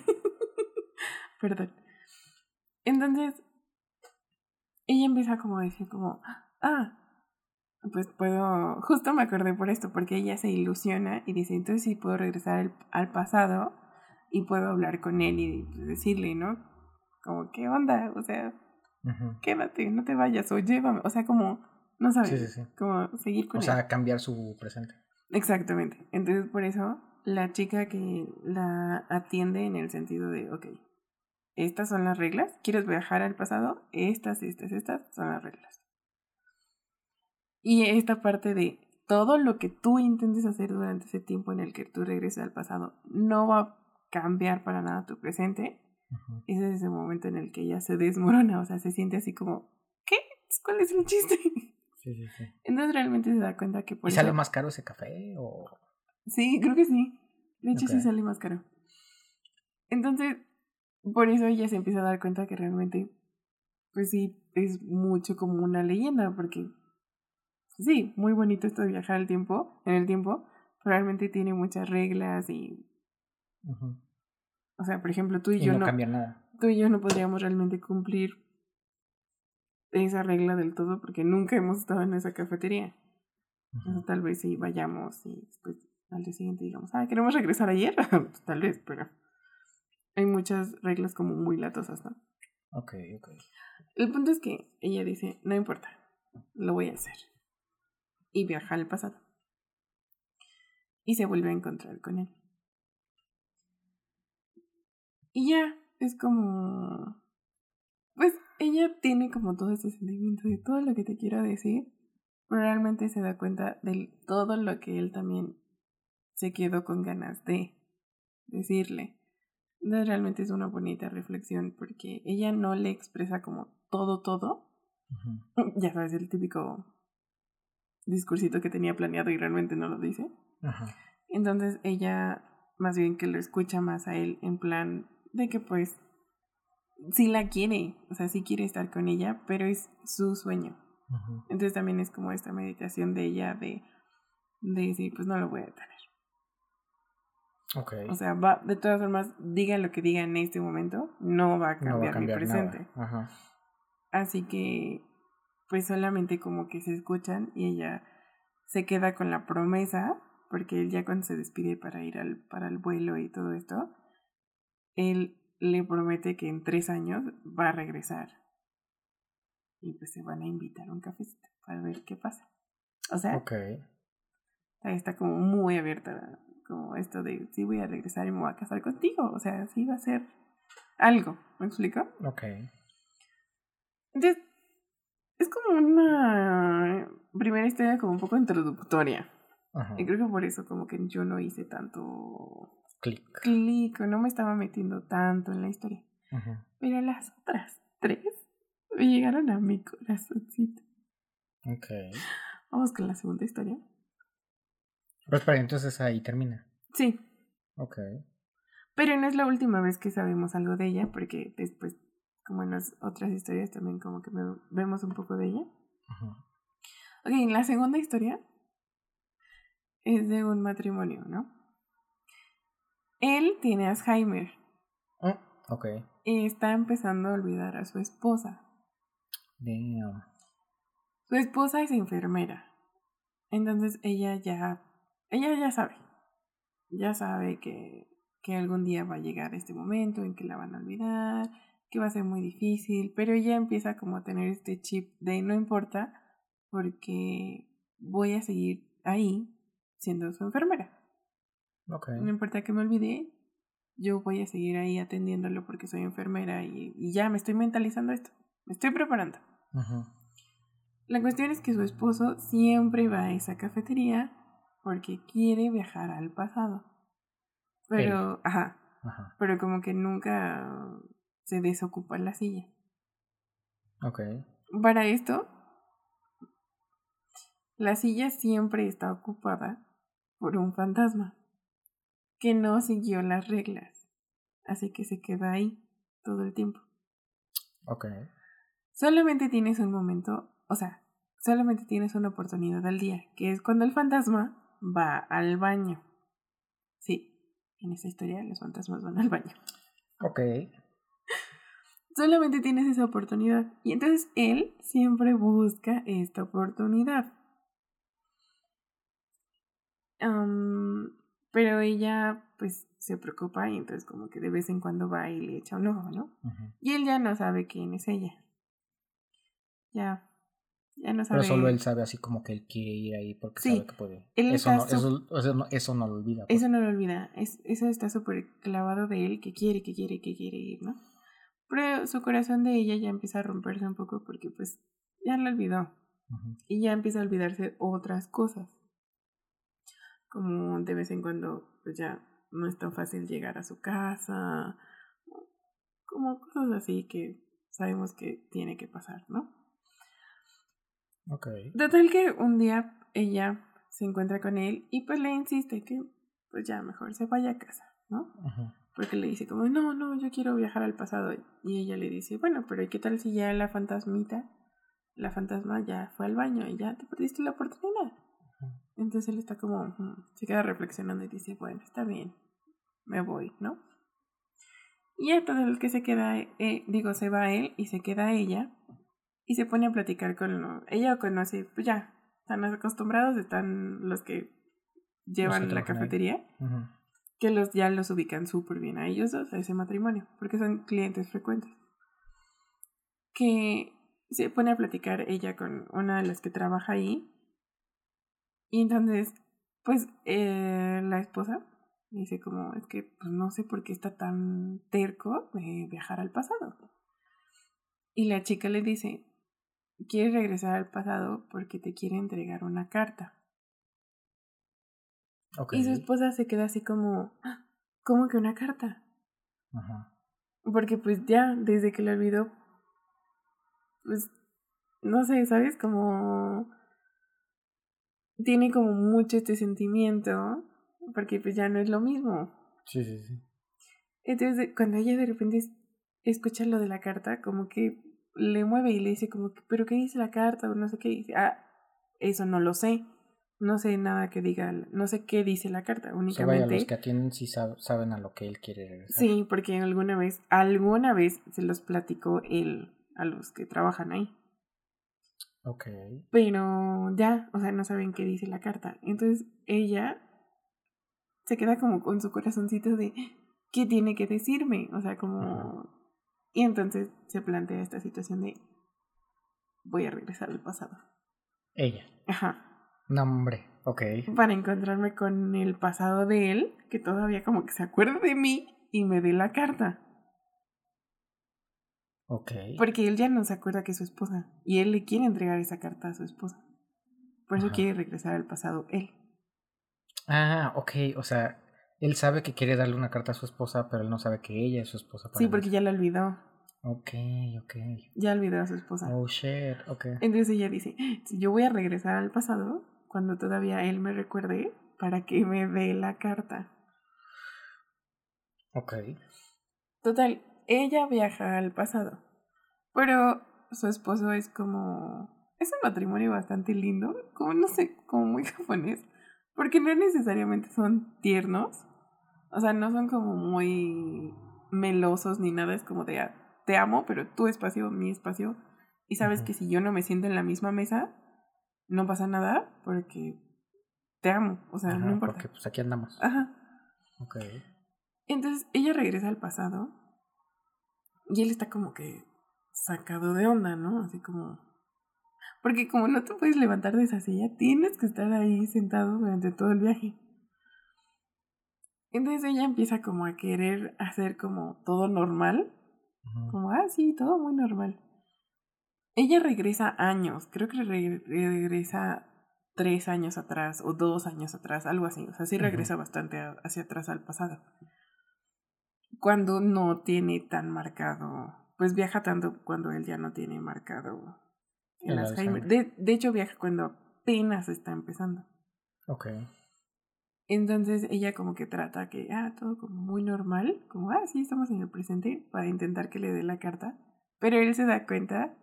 Speaker 1: Perdón. Entonces, ella empieza como a decir como, ah, pues puedo, justo me acordé por esto, porque ella se ilusiona y dice, entonces sí puedo regresar al, al pasado y puedo hablar con él y decirle, ¿no? Como, ¿qué onda? O sea,
Speaker 2: Ujú.
Speaker 1: quédate, no te vayas o llévame. O sea, como, no sabes,
Speaker 2: Sí, sí, sí.
Speaker 1: como seguir con
Speaker 2: O
Speaker 1: él.
Speaker 2: sea, cambiar su presente.
Speaker 1: Exactamente. Entonces, por eso, la chica que la atiende en el sentido de, ok, estas son las reglas, ¿quieres viajar al pasado? Estas, estas, estas son las reglas. Y esta parte de todo lo que tú intentes hacer durante ese tiempo en el que tú regreses al pasado no va a cambiar para nada tu presente.
Speaker 2: Ujú.
Speaker 1: Ese es ese momento en el que ella se desmorona, o sea, se siente así como, ¿qué? ¿Cuál es el chiste?
Speaker 2: Sí, sí, sí.
Speaker 1: Entonces realmente se da cuenta que por
Speaker 2: ¿Y sale más caro ese café o...?
Speaker 1: Sí, creo que sí. De hecho, sí
Speaker 2: Ok.
Speaker 1: sale más caro. Entonces, por eso ella se empieza a dar cuenta que realmente, pues sí, es mucho como una leyenda, porque sí, muy bonito esto de viajar al tiempo, en el tiempo, pero realmente tiene muchas reglas y,
Speaker 2: Ujú.
Speaker 1: O sea, por ejemplo, tú y,
Speaker 2: Y
Speaker 1: yo
Speaker 2: no,
Speaker 1: no,
Speaker 2: cambia nada.
Speaker 1: tú y yo no podríamos realmente cumplir esa regla del todo porque nunca hemos estado en esa cafetería. Entonces, tal vez sí vayamos y después al día siguiente digamos, ah, queremos regresar ayer. Pues, tal vez, pero hay muchas reglas como muy latosas, ¿no?
Speaker 2: Ok, ok.
Speaker 1: El punto es que ella dice, no importa, lo voy a hacer. Y viaja al pasado. Y se vuelve a encontrar con él. Y ya, es como... Pues ella tiene como todo ese sentimiento de todo lo que te quiero decir, pero realmente se da cuenta de todo lo que él también se quedó con ganas de decirle. Entonces realmente es una bonita reflexión porque ella no le expresa como todo, todo. Ya sabes, el típico discursito que tenía planeado y realmente no lo dice. Entonces ella más bien que lo escucha más a él en plan de que pues sí la quiere, o sea, sí quiere estar con ella, pero es su sueño. Entonces también es como esta meditación de ella de, de decir, pues no lo voy a tener.
Speaker 2: Okay.
Speaker 1: O sea, va, de todas formas, diga lo que diga en este momento, no va a cambiar, mi presente. Así que, pues solamente como que se escuchan y ella se queda con la promesa, porque él ya cuando se despide para ir al, para el vuelo y todo esto, él le promete que en tres años va a regresar. Y pues se van a invitar a un cafecito para ver qué pasa. O sea,
Speaker 2: okay.
Speaker 1: está como muy abierta como esto de sí voy a regresar y me voy a casar contigo, o sea, sí va a ser algo, ¿me explico?
Speaker 2: Ok.
Speaker 1: Entonces, es como una primera historia como un poco introductoria. Y creo que por eso como que yo no hice tanto
Speaker 2: clic.
Speaker 1: Clic, no me estaba metiendo tanto en la historia. Pero las otras tres me llegaron a mi corazoncito.
Speaker 2: Ok.
Speaker 1: Vamos con la segunda historia.
Speaker 2: Pues para entonces ahí termina.
Speaker 1: Sí.
Speaker 2: Ok.
Speaker 1: Pero no es la última vez que sabemos algo de ella, porque después, como en las otras historias, también como que vemos un poco de ella. Ok, la segunda historia es de un matrimonio, ¿no? Él tiene Alzheimer.
Speaker 2: Oh, ok.
Speaker 1: Y está empezando a olvidar a su esposa.
Speaker 2: Damn.
Speaker 1: Su esposa es enfermera. Entonces ella ya ella ya sabe, ya sabe que, que algún día va a llegar este momento en que la van a olvidar, que va a ser muy difícil, pero ella empieza como a tener este chip de no importa porque voy a seguir ahí siendo su enfermera.
Speaker 2: Okay.
Speaker 1: No importa que me olvide, yo voy a seguir ahí atendiéndolo porque soy enfermera y, y ya me estoy mentalizando esto, me estoy preparando. La cuestión es que su esposo siempre va a esa cafetería porque quiere viajar al pasado. Pero, ajá, Pero como que nunca se desocupa la silla.
Speaker 2: Ok.
Speaker 1: Para esto, la silla siempre está ocupada por un fantasma que no siguió las reglas. Así que se queda ahí todo el tiempo.
Speaker 2: Ok.
Speaker 1: Solamente tienes un momento, o sea, solamente tienes una oportunidad al día, que es cuando el fantasma va al baño. Sí, en esta historia los fantasmas van al baño.
Speaker 2: Ok.
Speaker 1: Solamente tienes esa oportunidad. Y entonces él siempre busca esta oportunidad. Pero ella pues se preocupa y entonces como que de vez en cuando va y le echa un ojo, ¿no? Y él ya no sabe quién es ella. Ya
Speaker 2: pero solo él sabe así como que él quiere ir ahí porque sabe que puede. Eso no, eso, eso, no, lo olvida.
Speaker 1: Pues. Eso no lo olvida. Es, eso está súper clavado de él que quiere, que quiere, que quiere ir, ¿no? Pero su corazón de ella ya empieza a romperse un poco porque pues ya lo olvidó. Y ya empieza a olvidarse otras cosas. Como de vez en cuando pues ya no es tan fácil llegar a su casa. Como cosas así que sabemos que tiene que pasar, ¿no?
Speaker 2: Okay.
Speaker 1: Total que un día ella se encuentra con él y pues le insiste que pues ya mejor se vaya a casa, ¿no? Porque le dice como, no, no, yo quiero viajar al pasado. Y ella le dice, bueno, pero ¿qué tal si ya la fantasmita, la fantasma ya fue al baño y ya te perdiste la oportunidad? Entonces él está como, se queda reflexionando y dice, bueno, está bien, me voy, ¿no? Y todo el que se queda, eh, digo, se va él y se queda ella y se pone a platicar con ella conoce, pues ya, están acostumbrados, están los que llevan la cafetería, que los ya los ubican súper bien a ellos dos, a ese matrimonio, porque son clientes frecuentes. Que se pone a platicar ella con una de las que trabaja ahí. Y entonces, pues, eh, la esposa dice como, es que pues, no sé por qué está tan terco de viajar al pasado. Y la chica le dice, quiere regresar al pasado porque te quiere entregar una carta. Y su esposa se queda así como, ah, ¿cómo que una carta? Ajá. Porque pues ya, desde que lo olvidó, pues, no sé, ¿sabes? Como... Tiene como mucho este sentimiento, porque pues ya no es lo mismo.
Speaker 2: Sí, sí, sí.
Speaker 1: Entonces, cuando ella de repente escucha lo de la carta, como que le mueve y le dice como que, pero ¿qué dice la carta? O no sé qué dice. Ah, eso no lo sé. No sé nada que diga, no sé qué dice la carta, únicamente. O
Speaker 2: sea, los que atienden sí saben a lo que él quiere regresar.
Speaker 1: Sí, porque alguna vez, alguna vez se los platicó él a los que trabajan ahí.
Speaker 2: Ok.
Speaker 1: Pero ya, o sea, no saben qué dice la carta. Entonces ella se queda como con su corazoncito de, ¿qué tiene que decirme? O sea, como... Y entonces se plantea esta situación de, voy a regresar al pasado.
Speaker 2: Ella.
Speaker 1: Ajá.
Speaker 2: Nombre, ok.
Speaker 1: Para encontrarme con el pasado de él, que todavía como que se acuerda de mí y me dé la carta.
Speaker 2: Ok.
Speaker 1: Porque él ya no se acuerda que es su esposa. Y él le quiere entregar esa carta a su esposa. Por eso quiere regresar al pasado él.
Speaker 2: Ah, ok. O sea, él sabe que quiere darle una carta a su esposa, pero él no sabe que ella es su esposa.
Speaker 1: sí, porque ya la olvidó.
Speaker 2: Ok, ok.
Speaker 1: Ya olvidó a su esposa.
Speaker 2: Oh, shit, ok.
Speaker 1: Entonces ella dice, si yo voy a regresar al pasado, cuando todavía él me recuerde para que me dé la carta.
Speaker 2: Ok.
Speaker 1: Total, ella viaja al pasado, pero su esposo es como... Es un matrimonio bastante lindo, como no sé, como muy japonés, porque no necesariamente son tiernos, o sea, no son como muy melosos ni nada, es como de ah, te amo, pero tu espacio, mi espacio, y sabes que si yo no me siento en la misma mesa, no pasa nada porque te amo, o sea, no importa.
Speaker 2: Porque pues aquí andamos.
Speaker 1: Ajá.
Speaker 2: Ok.
Speaker 1: Entonces ella regresa al pasado y él está como que sacado de onda, ¿no? Así como... Porque como no te puedes levantar de esa silla, tienes que estar ahí sentado durante todo el viaje. Entonces ella empieza como a querer hacer como todo normal. Como, ah, sí, todo muy normal. Ella regresa años, creo que regresa tres años atrás o dos años atrás, algo así. O sea, sí regresa bastante hacia atrás al pasado. Cuando no tiene tan marcado, pues viaja tanto cuando él ya no tiene marcado el, Alzheimer. De, de, hecho, viaja cuando apenas está empezando.
Speaker 2: Ok.
Speaker 1: Entonces ella como que trata que, ah, todo como muy normal, como, ah, sí, estamos en el presente, para intentar que le dé la carta. Pero él se da cuenta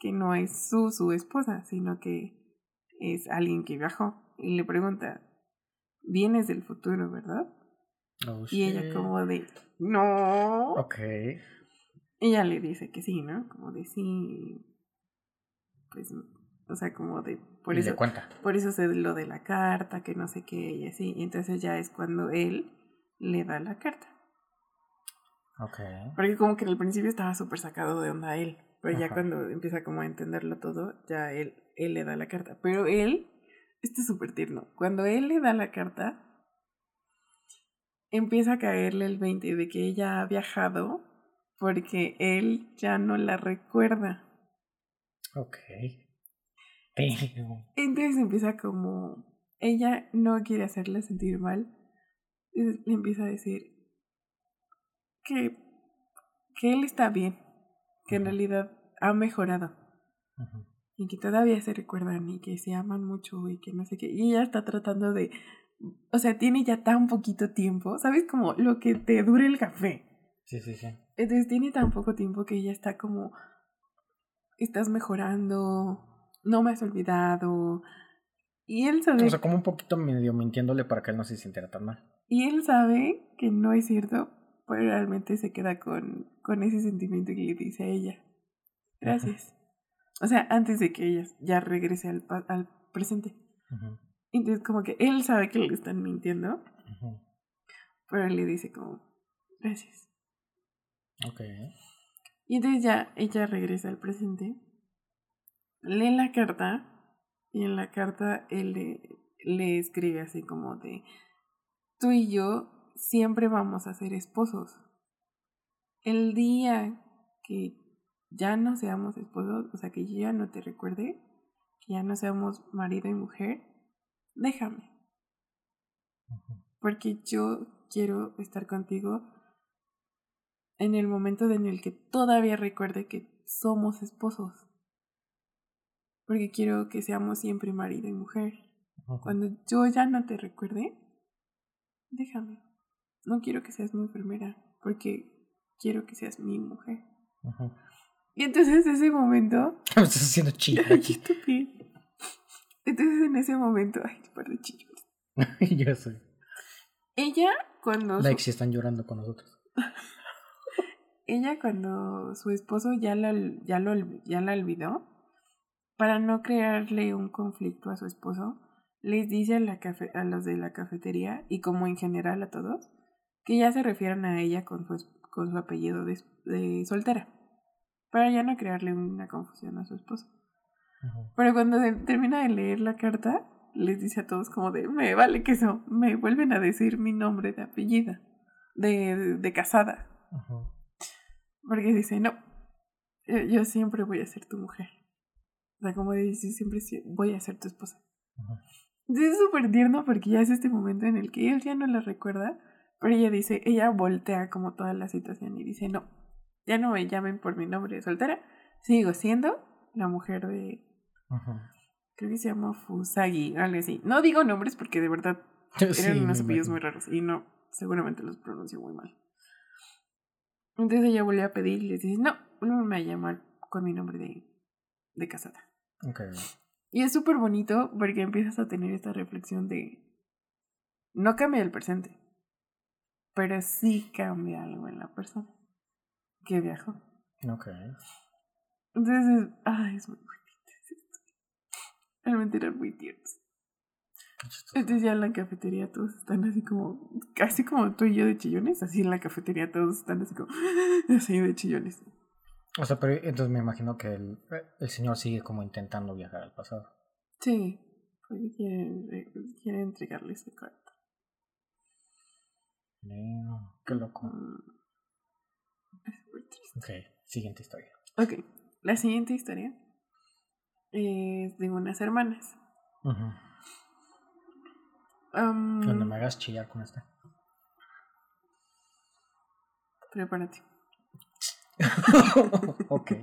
Speaker 1: que no es su, su esposa, sino que es alguien que viajó. Y le pregunta, vienes del futuro, ¿verdad?
Speaker 2: Oh,
Speaker 1: y ella como de, no.
Speaker 2: Ok.
Speaker 1: Ella le dice que sí, ¿no? Como de sí. Pues, o sea, como de... Por
Speaker 2: y
Speaker 1: eso,
Speaker 2: le cuenta.
Speaker 1: Por eso se lo de la carta, que no sé qué, y así. Y entonces ya es cuando él le da la carta.
Speaker 2: Ok.
Speaker 1: Porque como que al principio estaba súper sacado de onda él. Pero ya cuando empieza como a entenderlo todo, ya él, él le da la carta. Pero él, este es súper tierno, cuando él le da la carta, empieza a caerle el 20 de que ella ha viajado porque él ya no la recuerda.
Speaker 2: Ok.
Speaker 1: Entonces empieza como, ella no quiere hacerle sentir mal. le empieza a decir que, que él está bien que en realidad ha mejorado. Y que todavía se recuerdan y que se aman mucho y que no sé qué. Y ella está tratando de... O sea, tiene ya tan poquito tiempo. ¿Sabes? Como lo que te dure el café.
Speaker 2: Sí, sí, sí.
Speaker 1: Entonces tiene tan poco tiempo que ella está como... Estás mejorando. No me has olvidado. Y él sabe...
Speaker 2: O sea, como un poquito medio mintiéndole para que él no se sintiera tan mal.
Speaker 1: Y él sabe que no es cierto, pero realmente se queda con, con ese sentimiento que le dice a ella. Gracias. O sea, antes de que ella ya regrese al, al presente. Entonces, como que él sabe que le están mintiendo, pero él le dice como, gracias.
Speaker 2: Ok.
Speaker 1: Y entonces ya ella regresa al presente, lee la carta, y en la carta él le, le escribe así como de, tú y yo siempre vamos a ser esposos. El día que ya no seamos esposos, o sea, que yo ya no te recuerde, que ya no seamos marido y mujer, déjame. Porque yo quiero estar contigo en el momento en el que todavía recuerde que somos esposos. Porque quiero que seamos siempre marido y mujer. Cuando yo ya no te recuerde, déjame. No quiero que seas mi enfermera, porque quiero que seas mi mujer. Y entonces ese momento...
Speaker 2: Me estás haciendo aquí.
Speaker 1: Entonces en ese momento... Ay, par de chillos.
Speaker 2: ya sé.
Speaker 1: Ella cuando...
Speaker 2: Like si están llorando con nosotros.
Speaker 1: ella cuando su esposo ya la, ya, lo, ya la olvidó, para no crearle un conflicto a su esposo, les dice a, la a los de la cafetería y como en general a todos, que ya se refieran a ella con su, con su apellido de, soltera, para ya no crearle una confusión a su esposo. Pero cuando termina de leer la carta, les dice a todos como de, me vale que eso, me vuelven a decir mi nombre de apellido, de, de, casada. Porque dice, no, yo, siempre voy a ser tu mujer. O sea, como dice, siempre voy a ser tu esposa. Es súper tierno porque ya es este momento en el que él ya no la recuerda, pero ella dice, ella voltea como toda la situación y dice, no, ya no me llamen por mi nombre de soltera, sigo siendo la mujer de... Creo que se llama Fusagi, algo así. No digo nombres porque de verdad eran unos apellidos muy raros y no, seguramente los pronuncio muy mal. Entonces ella volvió a pedir y le dice, no, vuelve a llamar con mi nombre de, de casada.
Speaker 2: Okay.
Speaker 1: Y es súper bonito porque empiezas a tener esta reflexión de, no cambia el presente, pero sí cambia algo en la persona que viajó.
Speaker 2: Ok.
Speaker 1: Entonces, ay, es muy bonito. Realmente eran muy tiernos. Entonces ya en la cafetería todos están así como, casi como tú y yo de chillones, así en la cafetería todos están así como, así de chillones.
Speaker 2: O sea, pero entonces me imagino que el, el señor sigue como intentando viajar al pasado.
Speaker 1: Sí, porque quiere, quiere entregarle ese carta.
Speaker 2: No, qué loco.
Speaker 1: Mm. Es muy triste.
Speaker 2: Ok, siguiente historia.
Speaker 1: Ok, la siguiente historia es de unas hermanas.
Speaker 2: Ajá
Speaker 1: Um,
Speaker 2: Donde me hagas chillar con esta.
Speaker 1: Prepárate.
Speaker 2: ok.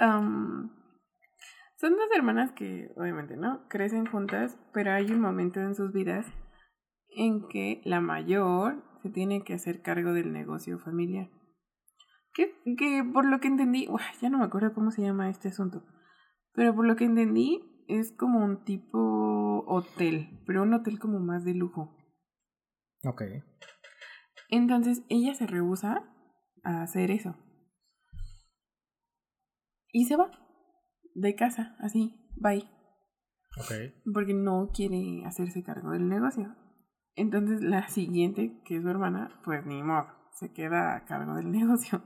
Speaker 1: Um, son dos hermanas que, obviamente, ¿no? Crecen juntas, pero hay un momento en sus vidas en que la mayor se tiene que hacer cargo del negocio familiar. Que, que por lo que entendí, ya no me acuerdo cómo se llama este asunto, pero por lo que entendí, es como un tipo hotel, pero un hotel como más de lujo.
Speaker 2: Ok.
Speaker 1: Entonces ella se rehúsa a hacer eso. Y se va de casa, así, bye.
Speaker 2: Ok.
Speaker 1: Porque no quiere hacerse cargo del negocio. Entonces la siguiente, que es su hermana, pues ni modo, se queda a cargo del negocio.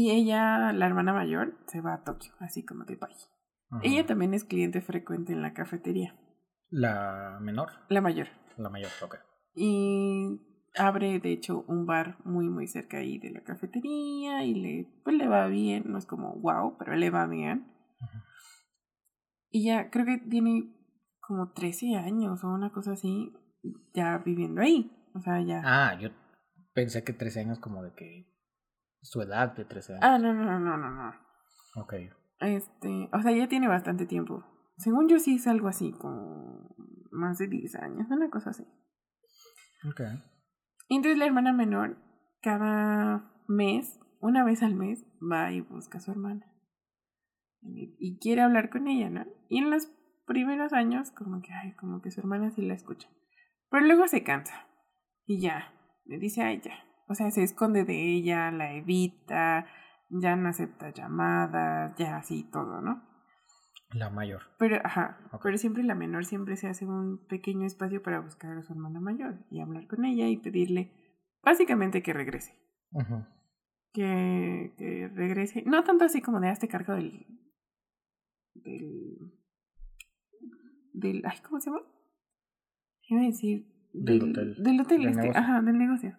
Speaker 1: Y ella, la hermana mayor, se va a Tokio, así como de bye. Ella también es cliente frecuente en la cafetería.
Speaker 2: ¿La menor?
Speaker 1: La mayor.
Speaker 2: La mayor, ok.
Speaker 1: Y abre, de hecho, un bar muy, muy cerca ahí de la cafetería y le, pues, le va bien. No es como wow, pero le va bien. Y ya creo que tiene como 13 años o una cosa así ya viviendo ahí. O sea, ya.
Speaker 2: Ah, yo pensé que 13 años como de que su edad de 13 años.
Speaker 1: Ah, no, no, no, no, no.
Speaker 2: Ok.
Speaker 1: Este, o sea, ya tiene bastante tiempo. Según yo sí es algo así, como más de 10 años, una cosa así.
Speaker 2: Ok.
Speaker 1: Y entonces la hermana menor, cada mes, una vez al mes, va y busca a su hermana. Y, quiere hablar con ella, ¿no? Y en los primeros años, como que, ay, como que su hermana sí la escucha. Pero luego se cansa. Y ya, le dice, ay, ya. O sea, se esconde de ella, la evita, ya no acepta llamadas, ya así todo, ¿no?
Speaker 2: La mayor.
Speaker 1: Pero, ajá, pero siempre la menor siempre se hace un pequeño espacio para buscar a su hermana mayor y hablar con ella y pedirle básicamente que regrese. que, que regrese. No tanto así como de este cargo del. del. del. Ay, ¿cómo se llama? Iba a decir.
Speaker 2: Del, hotel.
Speaker 1: Del hotel, este, ajá, del negocio.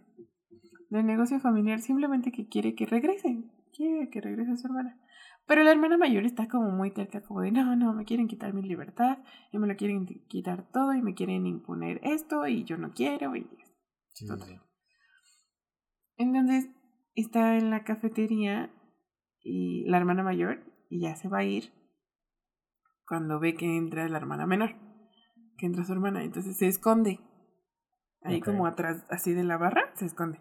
Speaker 1: Del negocio familiar, simplemente que quiere que regrese, quiere que regrese a su hermana. Pero la hermana mayor está como muy terca, como de, no, no, me quieren quitar mi libertad, y me lo quieren quitar todo, y me quieren imponer esto, y yo no quiero, y
Speaker 2: Sí,
Speaker 1: todo.
Speaker 2: sí.
Speaker 1: Entonces está en la cafetería y la hermana mayor y ya se va a ir cuando ve que entra la hermana menor, que entra su hermana, entonces se esconde. Ahí como atrás, así de la barra, se esconde.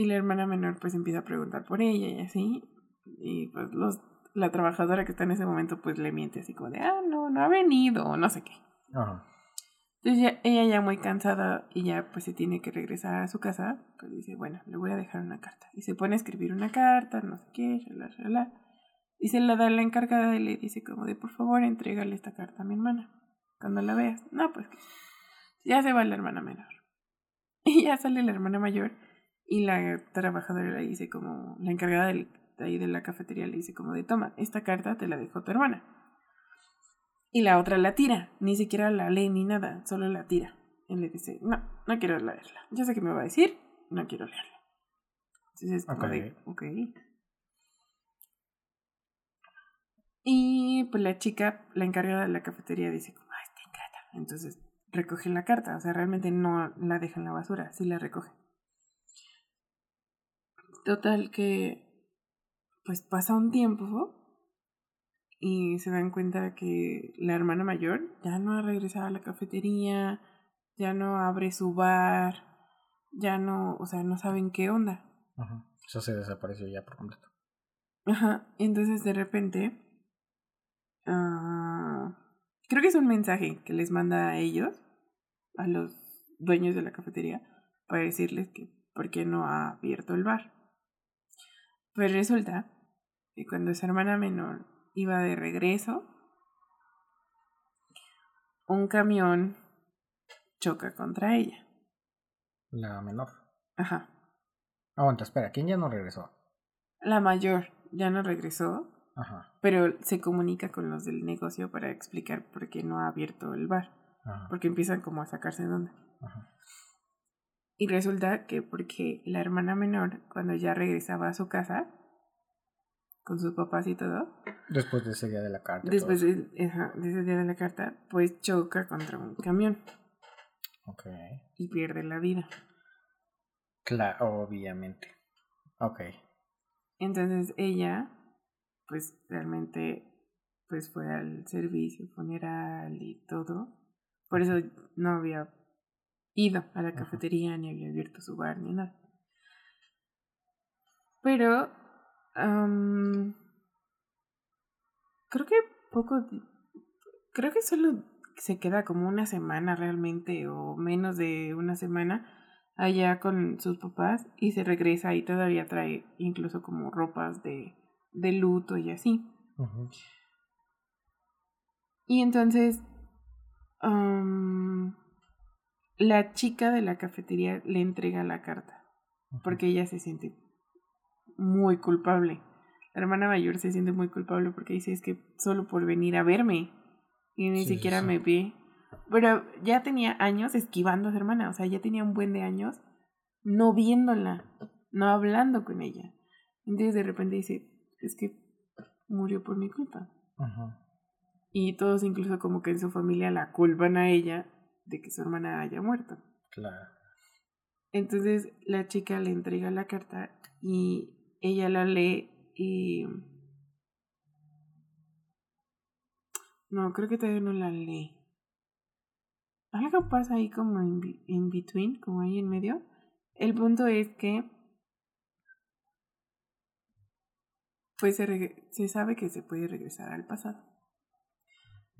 Speaker 1: Y la hermana menor pues empieza a preguntar por ella y así. Y pues los, la trabajadora que está en ese momento pues le miente así como de, ah, no, no ha venido, o no sé qué.
Speaker 2: Ajá.
Speaker 1: Entonces ya, ella ya muy cansada y ya pues se tiene que regresar a su casa, pues dice, bueno, le voy a dejar una carta. Y se pone a escribir una carta, no sé qué, shalá, shalá. Y se la da a la encargada y le dice como de, por favor, entrégale esta carta a mi hermana. Cuando la veas. No, pues ya se va la hermana menor. Y ya sale la hermana mayor y la trabajadora le dice como, la encargada del- de ahí de la cafetería le dice como de, toma, esta carta te la dejó tu hermana. Y la otra la tira, ni siquiera la lee ni nada, solo la tira. Y le dice, no, no quiero leerla. Ya sé qué me va a decir, no quiero leerla. Entonces es como de, ok. Y pues la chica, la encargada de la cafetería, dice como, ay, está ingrata. Entonces recoge la carta, o sea, realmente no la deja en la basura, sí la recoge. Total que, pues pasa un tiempo y se dan cuenta que la hermana mayor ya no ha regresado a la cafetería, ya no abre su bar, ya no, o sea, no saben qué onda.
Speaker 2: Ajá. Eso se desapareció ya por completo.
Speaker 1: Ajá, entonces de repente, ah, creo que es un mensaje que les manda a ellos, a los dueños de la cafetería, para decirles que por qué no ha abierto el bar. Pues resulta que cuando su hermana menor iba de regreso, un camión choca contra ella.
Speaker 2: La menor.
Speaker 1: Ajá.
Speaker 2: Aguanta, espera, ¿quién ya no regresó?
Speaker 1: La mayor ya no regresó,
Speaker 2: Ajá.
Speaker 1: pero se comunica con los del negocio para explicar por qué no ha abierto el bar,
Speaker 2: Ajá.
Speaker 1: porque empiezan como a sacarse de onda.
Speaker 2: Ajá.
Speaker 1: Y resulta que porque la hermana menor, cuando ya regresaba a su casa, con sus papás y todo,
Speaker 2: Después de ese día de la carta.
Speaker 1: después de, ajá, de ese día de la carta, pues choca contra un camión.
Speaker 2: Ok.
Speaker 1: y pierde la vida.
Speaker 2: Claro, obviamente. Ok.
Speaker 1: Entonces ella, pues realmente, pues fue al servicio funeral y todo. Por eso no había ido a la cafetería, ni había abierto su bar, ni nada. Pero, am, creo que poco, creo que solo se queda como una semana realmente, o menos de una semana, allá con sus papás y se regresa y todavía trae incluso como ropas de, de luto y así. Y entonces am, la chica de la cafetería le entrega la carta porque ella se siente muy culpable. La hermana mayor se siente muy culpable porque dice es que solo por venir a verme y ni
Speaker 2: Sí,
Speaker 1: siquiera
Speaker 2: sí.
Speaker 1: me ve. Pero ya tenía años esquivando a su hermana, o sea, ya tenía un buen de años no viéndola, no hablando con ella. Entonces de repente dice, es que murió por mi culpa. Y todos incluso como que en su familia la culpan a ella de que su hermana haya muerto.
Speaker 2: Claro.
Speaker 1: Entonces la chica le entrega la carta y ella la lee y... No, creo que todavía no la lee. Algo pasa ahí como en, in between, como ahí en medio. El punto es que... Pues se, se sabe que se puede regresar al pasado.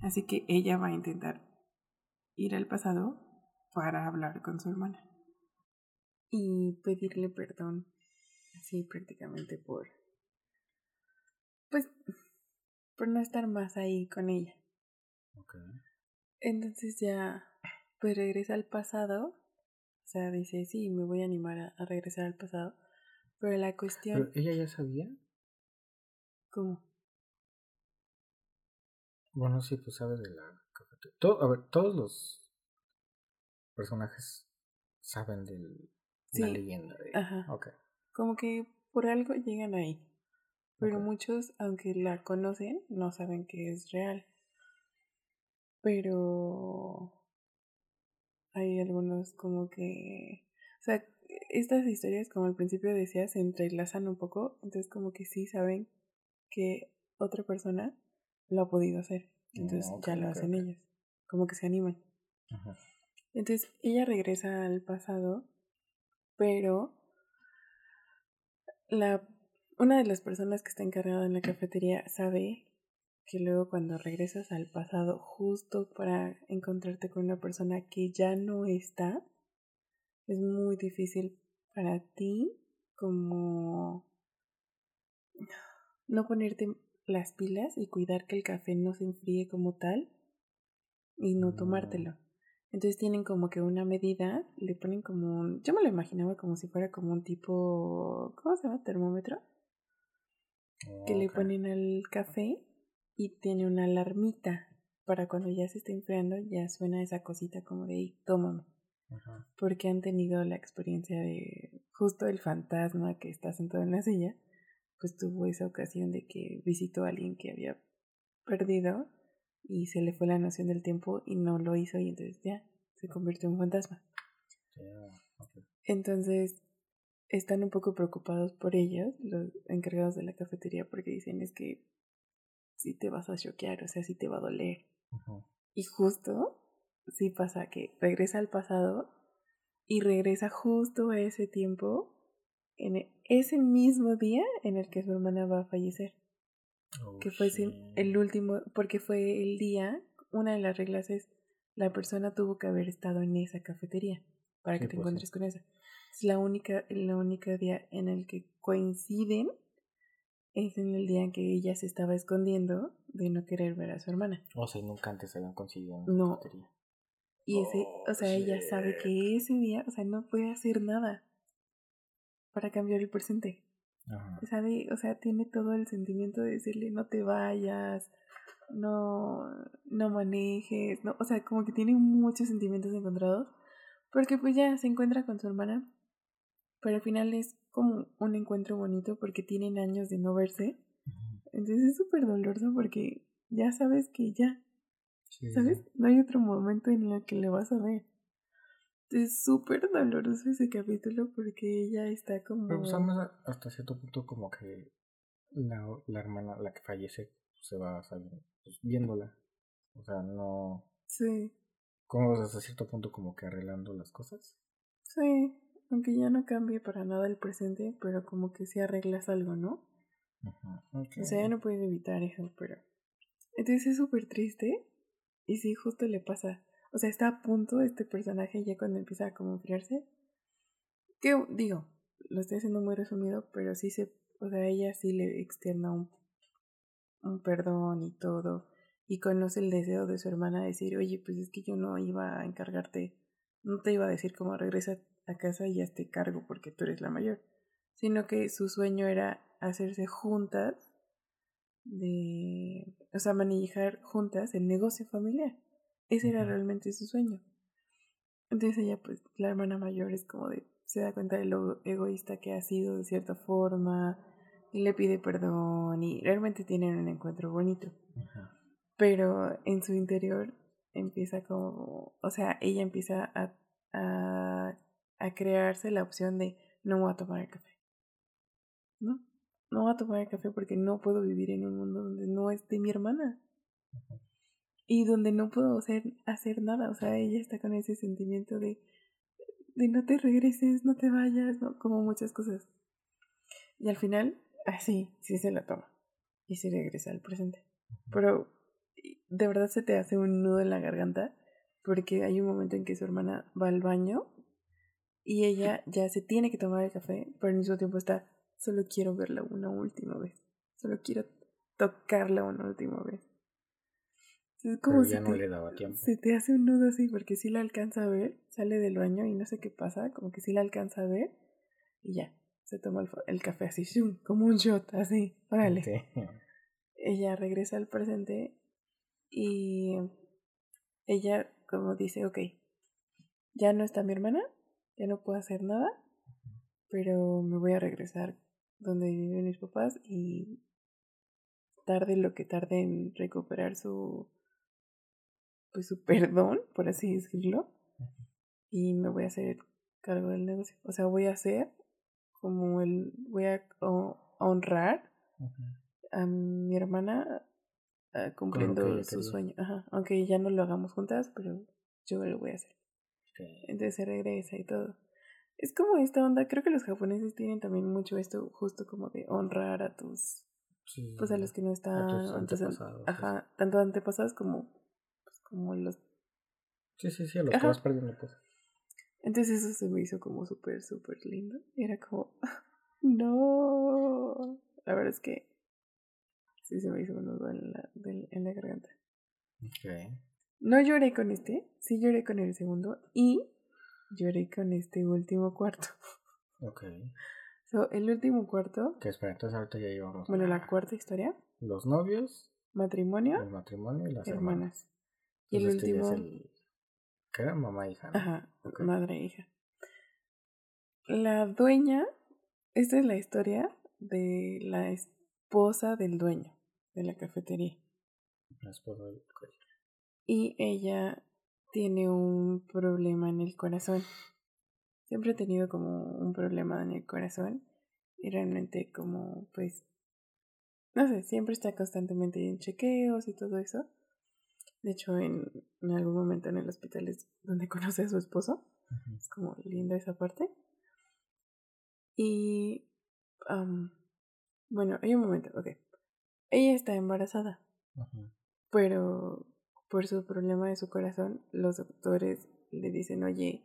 Speaker 1: Así que ella va a intentar ir al pasado para hablar con su hermana. Y pedirle perdón. Así prácticamente por... Pues... Por no estar más ahí con ella.
Speaker 2: Ok.
Speaker 1: Entonces ya... Pues regresa al pasado. O sea, dice, sí, me voy a animar a, a regresar al pasado. Pero la cuestión...
Speaker 2: Pero ella ya sabía.
Speaker 1: ¿Cómo?
Speaker 2: Bueno, sí, tú sabes de la cafetería. To- a ver, todos los personajes saben del, Una leyenda de...
Speaker 1: Ajá. Como que por algo llegan ahí. Pero muchos, aunque la conocen, no saben que es real. Pero hay algunos como que... O sea, estas historias, como al principio decía, se entrelazan un poco. Entonces como que sí saben que otra persona lo ha podido hacer. Entonces ya lo hacen ellos. Como que se animan. Entonces ella regresa al pasado, pero la, una de las personas que está encargada en la cafetería sabe que luego cuando regresas al pasado justo para encontrarte con una persona que ya no está, es muy difícil para ti como no ponerte las pilas y cuidar que el café no se enfríe como tal y no tomártelo. Entonces tienen como que una medida, le ponen como un... Yo me lo imaginaba como si fuera como un tipo... ¿Cómo se llama? Termómetro. Que le ponen al café y tiene una alarmita para cuando ya se está enfriando ya suena esa cosita como de tómame. Porque han tenido la experiencia de justo el fantasma que está sentado en la silla, pues tuvo esa ocasión de que visitó a alguien que había perdido y se le fue la noción del tiempo y no lo hizo y entonces ya se convirtió en fantasma. Entonces están un poco preocupados por ellos, los encargados de la cafetería, porque dicen es que si te vas a choquear, o sea, si te va a doler. Y justo sí pasa que regresa al pasado y regresa justo a ese tiempo, en ese mismo día en el que su hermana va a fallecer que fue el último, porque fue el día, una de las reglas es, la persona tuvo que haber estado en esa cafetería para que te pues encuentres con esa. Es la única, la única día en el que coinciden es en el día en que ella se estaba escondiendo de no querer ver a su hermana.
Speaker 2: O sea, nunca antes habían conseguido
Speaker 1: no. cafetería. Y ese, o sea, ella sabe que ese día, o sea, no puede hacer nada para cambiar el presente. ¿Sabe? O sea, tiene todo el sentimiento de decirle no te vayas, no, no manejes, no, o sea, como que tiene muchos sentimientos encontrados, porque pues ya se encuentra con su hermana, pero al final es como un encuentro bonito porque tienen años de no verse, entonces es súper doloroso porque ya sabes que ya, ¿sabes? No hay otro momento en el que le vas a ver. Es súper doloroso ese capítulo porque ella está como...
Speaker 2: Pero pues hasta cierto punto como que la, la hermana, la que fallece, se va salir, pues, viéndola. O sea, no...
Speaker 1: Sí.
Speaker 2: Como hasta cierto punto como que arreglando las cosas.
Speaker 1: Sí, aunque ya no cambie para nada el presente, pero como que si arreglas algo, ¿no? O sea, ya no puedes evitar eso, pero... Entonces es súper triste y sí, justo le pasa o sea, está a punto este personaje ya cuando empieza a como enfriarse. Que digo, lo estoy haciendo muy resumido, pero sí se, o sea, ella sí le externa un, un perdón y todo. Y conoce el deseo de su hermana de decir, oye, pues es que yo no iba a encargarte, no te iba a decir cómo regresa a casa y ya te cargo porque tú eres la mayor. Sino que su sueño era hacerse juntas de, o sea, manejar juntas el negocio familiar. Ese era realmente su sueño. Entonces ella, pues, la hermana mayor es como de, se da cuenta de lo egoísta que ha sido de cierta forma, y le pide perdón, y realmente tienen un encuentro bonito. Pero en su interior empieza como, o sea, ella empieza a, a, a crearse la opción de no voy a tomar el café. ¿No? No voy a tomar el café porque no puedo vivir en un mundo donde no esté mi hermana y donde no puedo hacer, hacer nada. O sea, ella está con ese sentimiento de, de no te regreses, no te vayas, ¿no? como muchas cosas. Y al final, así, sí se la toma y se regresa al presente. Pero de verdad se te hace un nudo en la garganta porque hay un momento en que su hermana va al baño y ella ya se tiene que tomar el café, pero al mismo tiempo está, solo quiero verla una última vez, solo quiero tocarla una última vez. Es como si no te, le daba tiempo. Se te hace un nudo así porque si la alcanza a ver, sale del baño y no sé qué pasa, como que si la alcanza a ver y ya, se toma el, café así, como un shot, así, órale. Ella regresa al presente y ella como dice, ok, ya no está mi hermana, ya no puedo hacer nada, pero me voy a regresar donde viven mis papás y tarde lo que tarde en recuperar su pues su perdón, por así decirlo, y me voy a hacer cargo del negocio. O sea, voy a hacer como el voy a honrar a mi hermana uh, cumpliendo su sueño. Ajá. Aunque ya no lo hagamos juntas, pero yo lo voy a hacer. Entonces se regresa y todo. Es como esta onda, creo que los japoneses tienen también mucho esto, justo como de honrar a tus, pues a los que no están, antepasados, ajá, tanto antepasados como, como los...
Speaker 2: Sí, sí, sí, a los que vas perdiendo cosas.
Speaker 1: Entonces eso se me hizo como súper, súper lindo. Era como, no, la verdad es que sí se me hizo un nudo en la, en la garganta. Okay. No lloré con este, sí lloré con el segundo y lloré con este último cuarto.
Speaker 2: Ok.
Speaker 1: So, el último cuarto.
Speaker 2: Que espera, entonces ahorita ya llevamos.
Speaker 1: Bueno, la cuarta historia.
Speaker 2: Los novios.
Speaker 1: Matrimonio.
Speaker 2: El matrimonio y las hermanas. Y
Speaker 1: el este último.
Speaker 2: ¿Qué era? Mamá e hija.
Speaker 1: Ajá, madre e hija. La dueña. Esta es la historia de la esposa del dueño de la cafetería.
Speaker 2: La esposa del
Speaker 1: Y ella tiene un problema en el corazón. Siempre ha tenido como un problema en el corazón y realmente como pues no sé, siempre está constantemente en chequeos y todo eso. De hecho, en, algún momento en el hospital es donde conoce a su esposo. Es como linda esa parte. Y bueno, hay un momento, ok. Ella está embarazada. Pero por su problema de su corazón, los doctores le dicen, oye,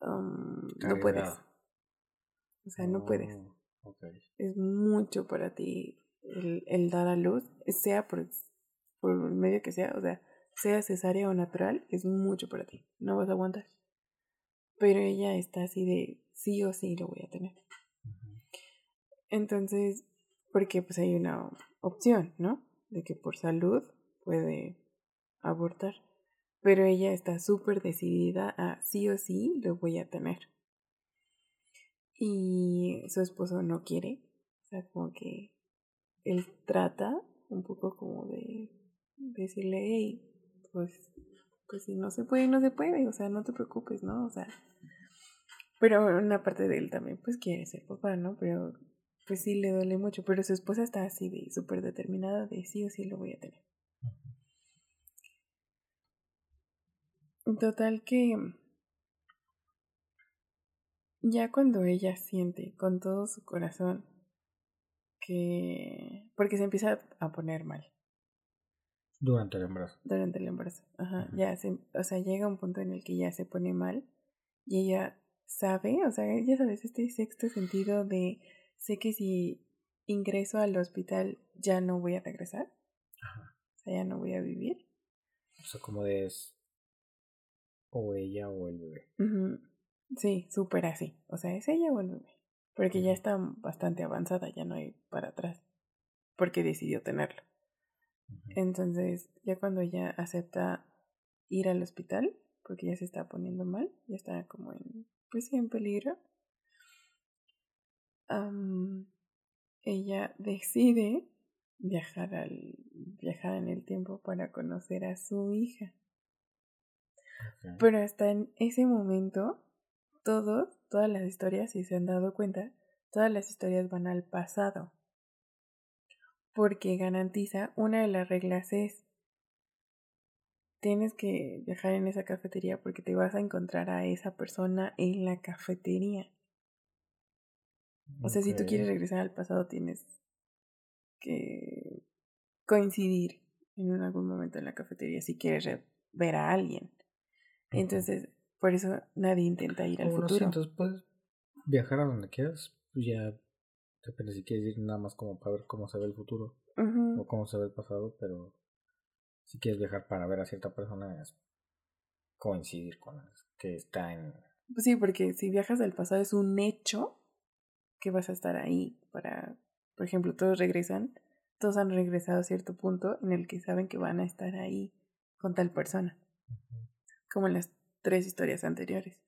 Speaker 1: um, no puedes. O sea, no puedes.
Speaker 2: Oh,
Speaker 1: es mucho para ti el, el, dar a luz, sea por, por el medio que sea, o sea, sea cesárea o natural, es mucho para ti. No vas a aguantar. Pero ella está así de sí o sí lo voy a tener. Entonces, porque pues hay una opción, ¿no? De que por salud puede abortar. Pero ella está súper decidida a sí o sí lo voy a tener. Y su esposo no quiere. O sea, como que él trata un poco como de decirle, hey, pues, pues si no se puede, no se puede. O sea, no te preocupes, ¿no? O sea, pero una parte de él también, pues quiere ser papá, ¿no? Pero pues sí le duele mucho. Pero su esposa está así de súper determinada de sí o sí lo voy a tener. Total que ya cuando ella siente con todo su corazón que... porque se empieza a poner mal.
Speaker 2: Durante el embarazo.
Speaker 1: Durante el embarazo. Ajá. Ya se, o sea, llega un punto en el que ya se pone mal y ella sabe, o sea, ya sabes, este sexto sentido de sé que si ingreso al hospital ya no voy a regresar. Ajá. O sea, ya no voy a vivir.
Speaker 2: O sea, como de o ella o el bebé.
Speaker 1: Sí, súper así. O sea, es ella o el bebé. Porque ya está bastante avanzada, ya no hay para atrás. Porque decidió tenerlo. Entonces, ya cuando ella acepta ir al hospital, porque ya se está poniendo mal, ya está como en, pues en peligro, ella decide viajar al viajar en el tiempo para conocer a su hija. Pero hasta en ese momento, todos, todas las historias, si se han dado cuenta, todas las historias van al pasado. Porque garantiza, una de las reglas es, tienes que viajar en esa cafetería porque te vas a encontrar a esa persona en la cafetería. O sea, si tú quieres regresar al pasado, tienes que coincidir en algún momento en la cafetería si quieres ver a alguien. Entonces, por eso nadie intenta ir al futuro.
Speaker 2: entonces puedes viajar a donde quieras, pues ya depende si quieres ir nada más como para ver cómo se ve el futuro o cómo se ve el pasado, pero si quieres viajar para ver a cierta persona es coincidir con que está en...
Speaker 1: Pues sí, porque si viajas al pasado es un hecho que vas a estar ahí para, por ejemplo, todos regresan, todos han regresado a cierto punto en el que saben que van a estar ahí con tal persona como en las tres historias anteriores.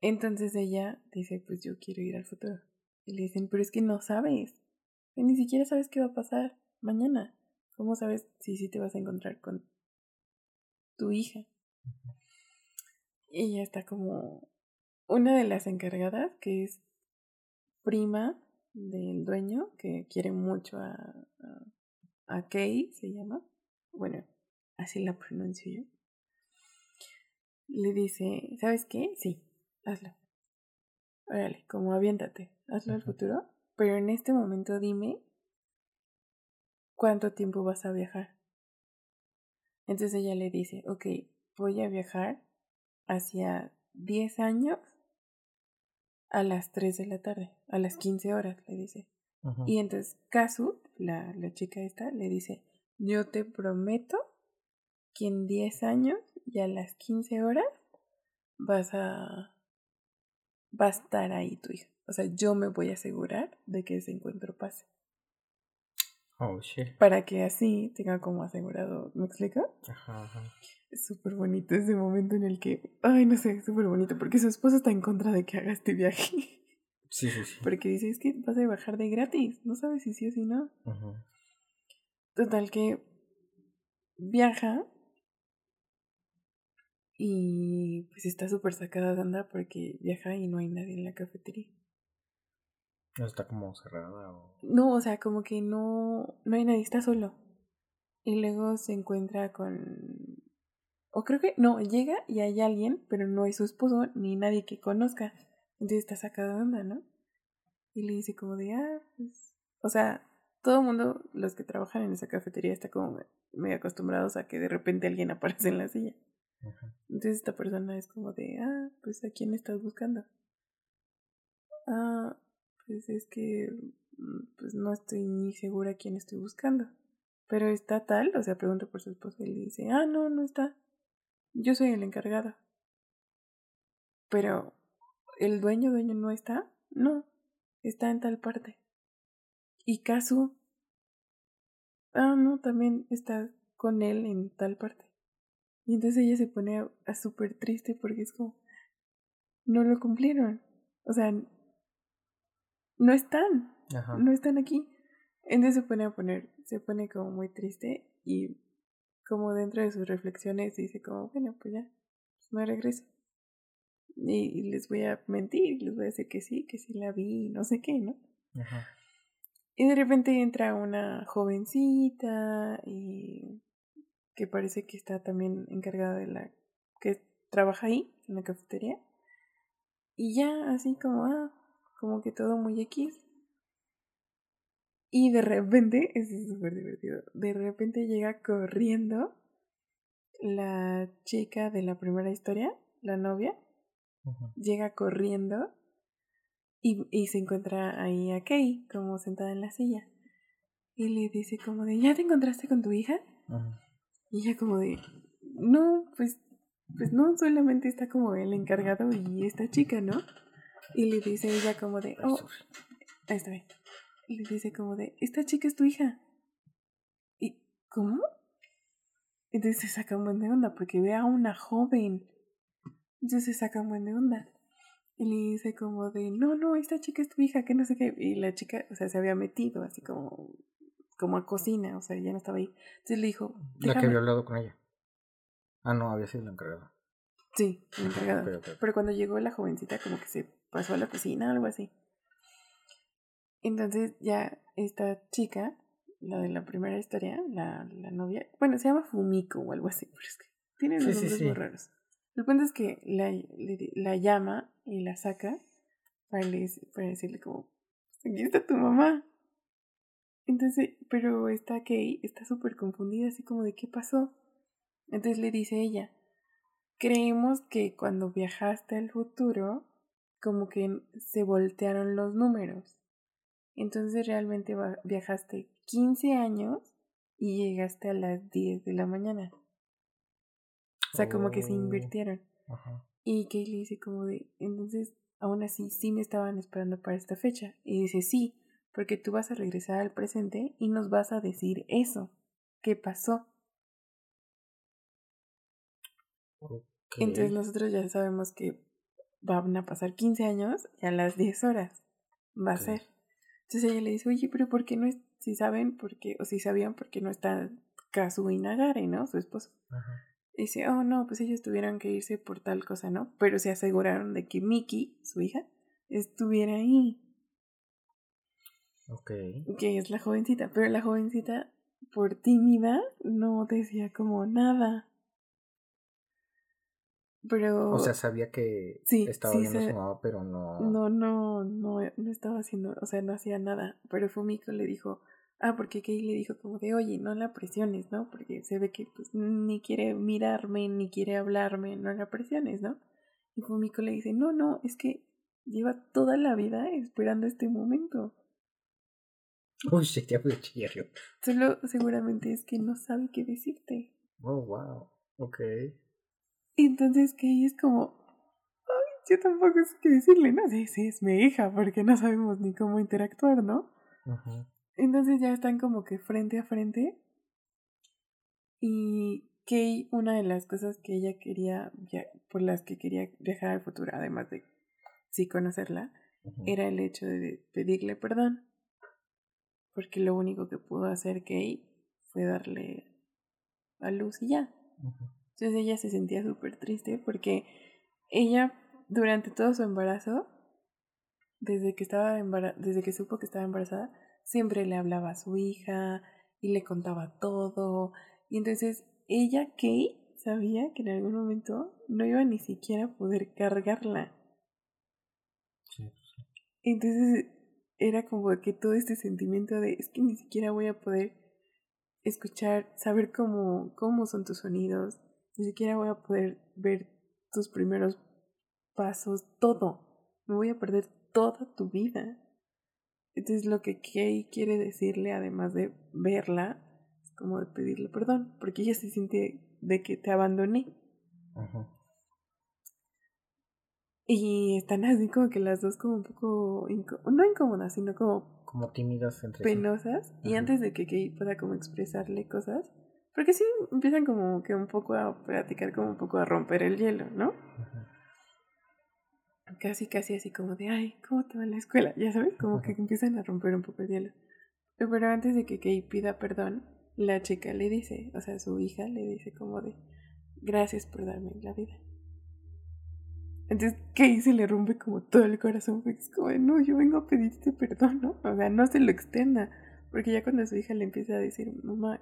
Speaker 1: Entonces ella dice, pues yo quiero ir al futuro. Y le dicen, pero es que no sabes. Ni siquiera sabes qué va a pasar mañana. ¿Cómo sabes si sí te vas a encontrar con tu hija? Y ella está como una de las encargadas, que es prima del dueño, que quiere mucho a, a, a Kay, se llama. Bueno, así la pronuncio yo. Le dice, ¿sabes qué? Sí, hazlo. Órale, como aviéntate, hazlo al futuro. Pero en este momento dime cuánto tiempo vas a viajar. Entonces ella le dice, ok, voy a viajar hacia 10 años a las 3 de la tarde, a las 15 horas, le dice. Y entonces Kazu, la, la chica esta, le dice, yo te prometo que en 10 años y a las 15 horas vas a va a estar ahí tu hija. O sea, yo me voy a asegurar de que ese encuentro pase.
Speaker 2: Oh, shit.
Speaker 1: Para que así tenga como asegurado. ¿Me explico?
Speaker 2: Ajá, ajá.
Speaker 1: Es súper bonito ese momento en el que. Ay, no sé, es súper bonito. Porque su esposo está en contra de que haga este viaje.
Speaker 2: Sí, sí, sí.
Speaker 1: Porque dice: Es que vas a bajar de gratis. No sabes si sí o si no.
Speaker 2: Ajá.
Speaker 1: Total que viaja y pues está súper sacada de porque viaja y no hay nadie en la cafetería.
Speaker 2: ¿No está como cerrada o...?
Speaker 1: No, o sea, como que no, no hay nadie, está solo. Y luego se encuentra con... O creo que... No, llega y hay alguien, pero no es su esposo ni nadie que conozca. Entonces está sacada de onda, ¿no? Y le dice como de, ah, pues... O sea, todo el mundo, los que trabajan en esa cafetería, está como medio acostumbrados a que de repente alguien aparece en la silla. Entonces esta persona es como de, ah, pues a quién estás buscando. Ah, pues es que, mm, pues no estoy ni segura quién estoy buscando. Pero está tal, o sea, pregunta por su esposo y le dice, ah, no, no está. Yo soy el encargado. Pero, ¿el dueño, dueño no está? No, está en tal parte. ¿Y Kazu? Ah, no, también está con él en tal parte. Y entonces ella se pone a, a súper triste porque es como, no lo cumplieron. O sea, no están,
Speaker 2: Ajá.
Speaker 1: no están aquí. Entonces se pone a poner, se pone como muy triste y como dentro de sus reflexiones dice como, bueno, pues ya, pues me regreso. Y, y les voy a mentir, les voy a decir que sí, que sí la vi, no sé qué, ¿no?
Speaker 2: Ajá.
Speaker 1: Y de repente entra una jovencita y que parece que está también encargada de la que trabaja ahí en la cafetería. Y ya así como ah, como que todo muy X. Y de repente, es súper divertido. De repente llega corriendo la chica de la primera historia, la novia, llega corriendo y, y se encuentra ahí a Kay, como sentada en la silla. Y le dice como de, ¿ya te encontraste con tu hija? Y ella como de, no, pues, pues no, solamente está como el encargado y esta chica, ¿no? Y le dice ella como de, oh, ahí está bien. Y le dice como de, esta chica es tu hija. ¿Y cómo? Entonces se saca un buen de onda porque ve a una joven. Entonces se saca un buen de onda. Y le dice como de, no, no, esta chica es tu hija, que no sé qué. Y la chica, o sea, se había metido así como, como a cocina, o sea, ya no estaba ahí. Entonces le dijo,
Speaker 2: La que había hablado con ella. Ah, no, había sido la encargada.
Speaker 1: Sí, la encargada. Pero cuando llegó la jovencita como que se pasó a la cocina, algo así. Entonces ya esta chica, la de la primera historia, la, la novia, bueno, se llama Fumiko o algo así, pero es que tiene unos
Speaker 2: Sí,
Speaker 1: nombres
Speaker 2: sí.
Speaker 1: muy raros. El punto es que la, la llama y la saca para, para decirle como, aquí está tu mamá. Entonces, pero esta Kay está súper confundida, así como de qué pasó. Entonces le dice ella, creemos que cuando viajaste al futuro, como que se voltearon los números. Entonces realmente viajaste 15 años y llegaste a las 10 de la mañana. O sea, como que se
Speaker 2: Oh.
Speaker 1: invirtieron.
Speaker 2: Ajá.
Speaker 1: Y Kay le dice como de, entonces, aún así, sí me estaban esperando para esta fecha. Y dice, sí, porque tú vas a regresar al presente y nos vas a decir eso. ¿Qué pasó? Entonces nosotros ya sabemos que van a pasar 15 años y a las 10 horas va a ser. Entonces ella le dice, oye, pero ¿por qué no es, si saben, por qué, o si sabían, por qué no está Kazu Inagare, ¿no? Su esposo. dice, oh, no, pues ellos tuvieron que irse por tal cosa, ¿no? Pero se aseguraron de que Miki, su hija, estuviera ahí.
Speaker 2: Ok.
Speaker 1: Que es la jovencita, pero la jovencita, por tímida, no decía como nada. Pero...
Speaker 2: O sea, sabía que
Speaker 1: sí,
Speaker 2: estaba
Speaker 1: sí,
Speaker 2: viendo
Speaker 1: se-
Speaker 2: su mamá, pero no...
Speaker 1: No, no, no, no estaba haciendo, o sea, no hacía nada. Pero Fumiko le dijo, ah, porque Kei le dijo como de, oye, no la presiones, ¿no? Porque se ve que pues ni quiere mirarme, ni quiere hablarme, no la presiones, ¿no? Y Fumiko le dice, no, no, es que lleva toda la vida esperando este momento.
Speaker 2: Uy, shit, ya voy a chillar yo.
Speaker 1: Solo seguramente es que no sabe qué decirte.
Speaker 2: Oh, wow. Ok.
Speaker 1: Y entonces Kei es como, ay, yo tampoco sé qué decirle, ¿no? Sí, sí, es mi hija, porque no sabemos ni cómo interactuar, ¿no? Entonces ya están como que frente a frente. Y Kay, una de las cosas que ella quería, por las que quería viajar al futuro, además de sí conocerla, era el hecho de pedirle perdón. Porque lo único que pudo hacer Kay fue darle a luz y ya. Entonces ella se sentía súper triste porque ella, durante todo su embarazo, desde que estaba embara- desde que supo que estaba embarazada, siempre le hablaba a su hija y le contaba todo. Y entonces ella, Kay, sabía que en algún momento no iba ni siquiera a poder cargarla.
Speaker 2: Sí, sí.
Speaker 1: Entonces era como que todo este sentimiento de es que ni siquiera voy a poder escuchar, saber cómo, cómo son tus sonidos, ni siquiera voy a poder ver tus primeros pasos, todo. Me voy a perder toda tu vida. Entonces lo que Kay quiere decirle, además de verla, es como de pedirle perdón, porque ella se siente de que te abandoné.
Speaker 2: Ujú.
Speaker 1: Y están así como que las dos como un poco, no incómodas, sino como
Speaker 2: Como tímidas entre sí.
Speaker 1: penosas. Y
Speaker 2: Ajá.
Speaker 1: antes de que Kay pueda como expresarle cosas, porque sí empiezan como que un poco a platicar, como un poco a romper el hielo, ¿no? Casi, casi así como de, ay, ¿cómo te va la escuela? Ya sabes, como que empiezan a romper un poco el hielo. Pero antes de que Kay pida perdón, la chica le dice, o sea, su hija le dice como de, gracias por darme la vida. Entonces Kay se le rompe como todo el corazón, porque es como, no, yo vengo a pedirte perdón, ¿no? O sea, no se lo extienda, porque ya cuando su hija le empieza a decir, mamá,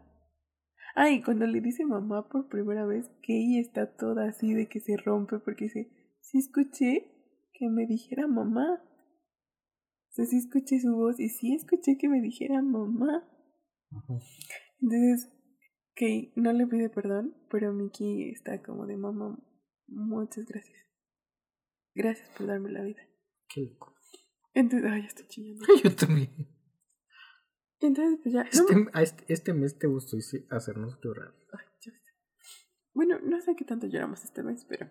Speaker 1: ay, cuando le dice mamá por primera vez, Kay está toda así de que se rompe, porque dice, sí escuché que me dijera mamá. O sea, sí escuché su voz y sí escuché que me dijera mamá. Entonces, Kay no le pide perdón, pero Mickey está como de mamá, muchas gracias. Gracias por darme la vida.
Speaker 2: Qué loco.
Speaker 1: Entonces, ay, estoy chillando.
Speaker 2: Yo también.
Speaker 1: Entonces, pues ya. no
Speaker 2: Este,
Speaker 1: me-
Speaker 2: a este, este mes te gustó hacernos llorar.
Speaker 1: ay, ya. Bueno, no sé qué tanto lloramos este mes, pero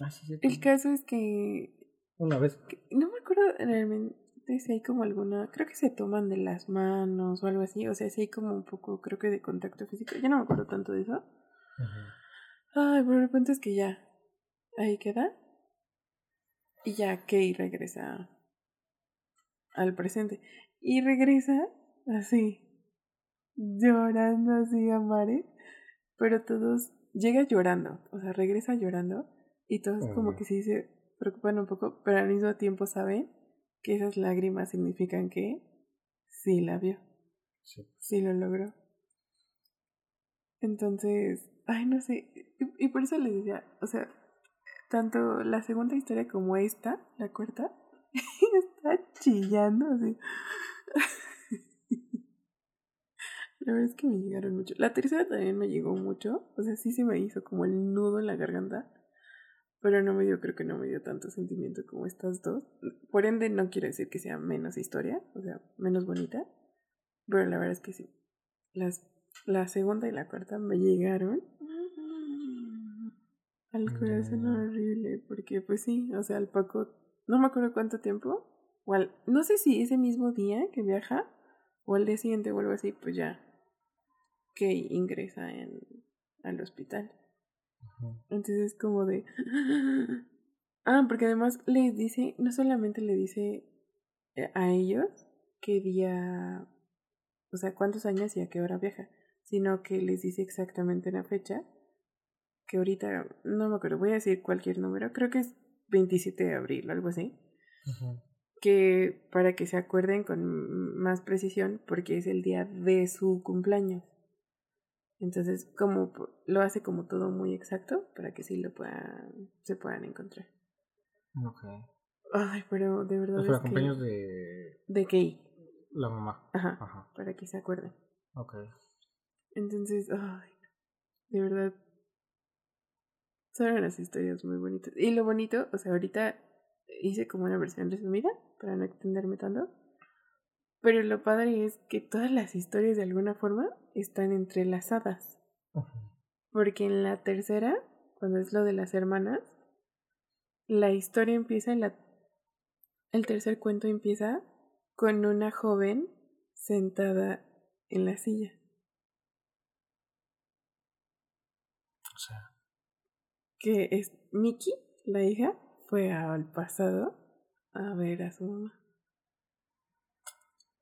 Speaker 2: Ah, sí, sí.
Speaker 1: el caso es que
Speaker 2: Una vez.
Speaker 1: que- no me acuerdo realmente si hay como alguna, creo que se toman de las manos o algo así, o sea, si hay como un poco, creo que de contacto físico, ya no me acuerdo tanto de eso.
Speaker 2: Ujú.
Speaker 1: Ay, pero el punto es que ya, ahí queda. Y ya Kay regresa al presente. Y regresa así, llorando así a mares, pero todos, llega llorando, o sea, regresa llorando y todos como que sí se preocupan un poco, pero al mismo tiempo saben que esas lágrimas significan que sí la vio,
Speaker 2: Sí.
Speaker 1: sí lo logró. Entonces, ay, no sé, y, y por eso les decía, o sea, tanto la segunda historia como esta, la cuarta, está chillando así. La verdad es que me llegaron mucho. La tercera también me llegó mucho. O sea, sí se me hizo como el nudo en la garganta. Pero no me dio, creo que no me dio tanto sentimiento como estas dos. Por ende, no quiere decir que sea menos historia, o sea, menos bonita. Pero la verdad es que sí. Las, la segunda y la cuarta me llegaron al corazón
Speaker 2: No.
Speaker 1: horrible. Porque, pues sí, o sea, el Paco, no me acuerdo cuánto tiempo. O al- no sé si ese mismo día que viaja o al día siguiente o algo así, pues ya que ingresa en, al hospital. Entonces es como de... Ah, porque además les dice, no solamente le dice eh, a ellos qué día, o sea, cuántos años y a qué hora viaja, sino que les dice exactamente la fecha, que ahorita no me acuerdo, voy a decir cualquier número, creo que es 27 de abril, algo así. Que para que se acuerden con más precisión, porque es el día de su cumpleaños. Entonces, como lo hace como todo muy exacto para que sí lo puedan, se puedan encontrar.
Speaker 2: Ok.
Speaker 1: Ay, pero de verdad.
Speaker 2: Es cumpleaños de.
Speaker 1: De Kay.
Speaker 2: La mamá.
Speaker 1: Ajá, Ajá. Para que se acuerden.
Speaker 2: Ok.
Speaker 1: Entonces, ay, de verdad. Son unas historias muy bonitas. Y lo bonito, o sea, ahorita hice como una versión resumida para no extenderme tanto. Pero lo padre es que todas las historias de alguna forma están entrelazadas. Porque en la tercera, cuando es lo de las hermanas, la historia empieza, la, el tercer cuento empieza con una joven sentada en la silla.
Speaker 2: O sea.
Speaker 1: Que es Mickey, la hija, fue al pasado a ver a su mamá.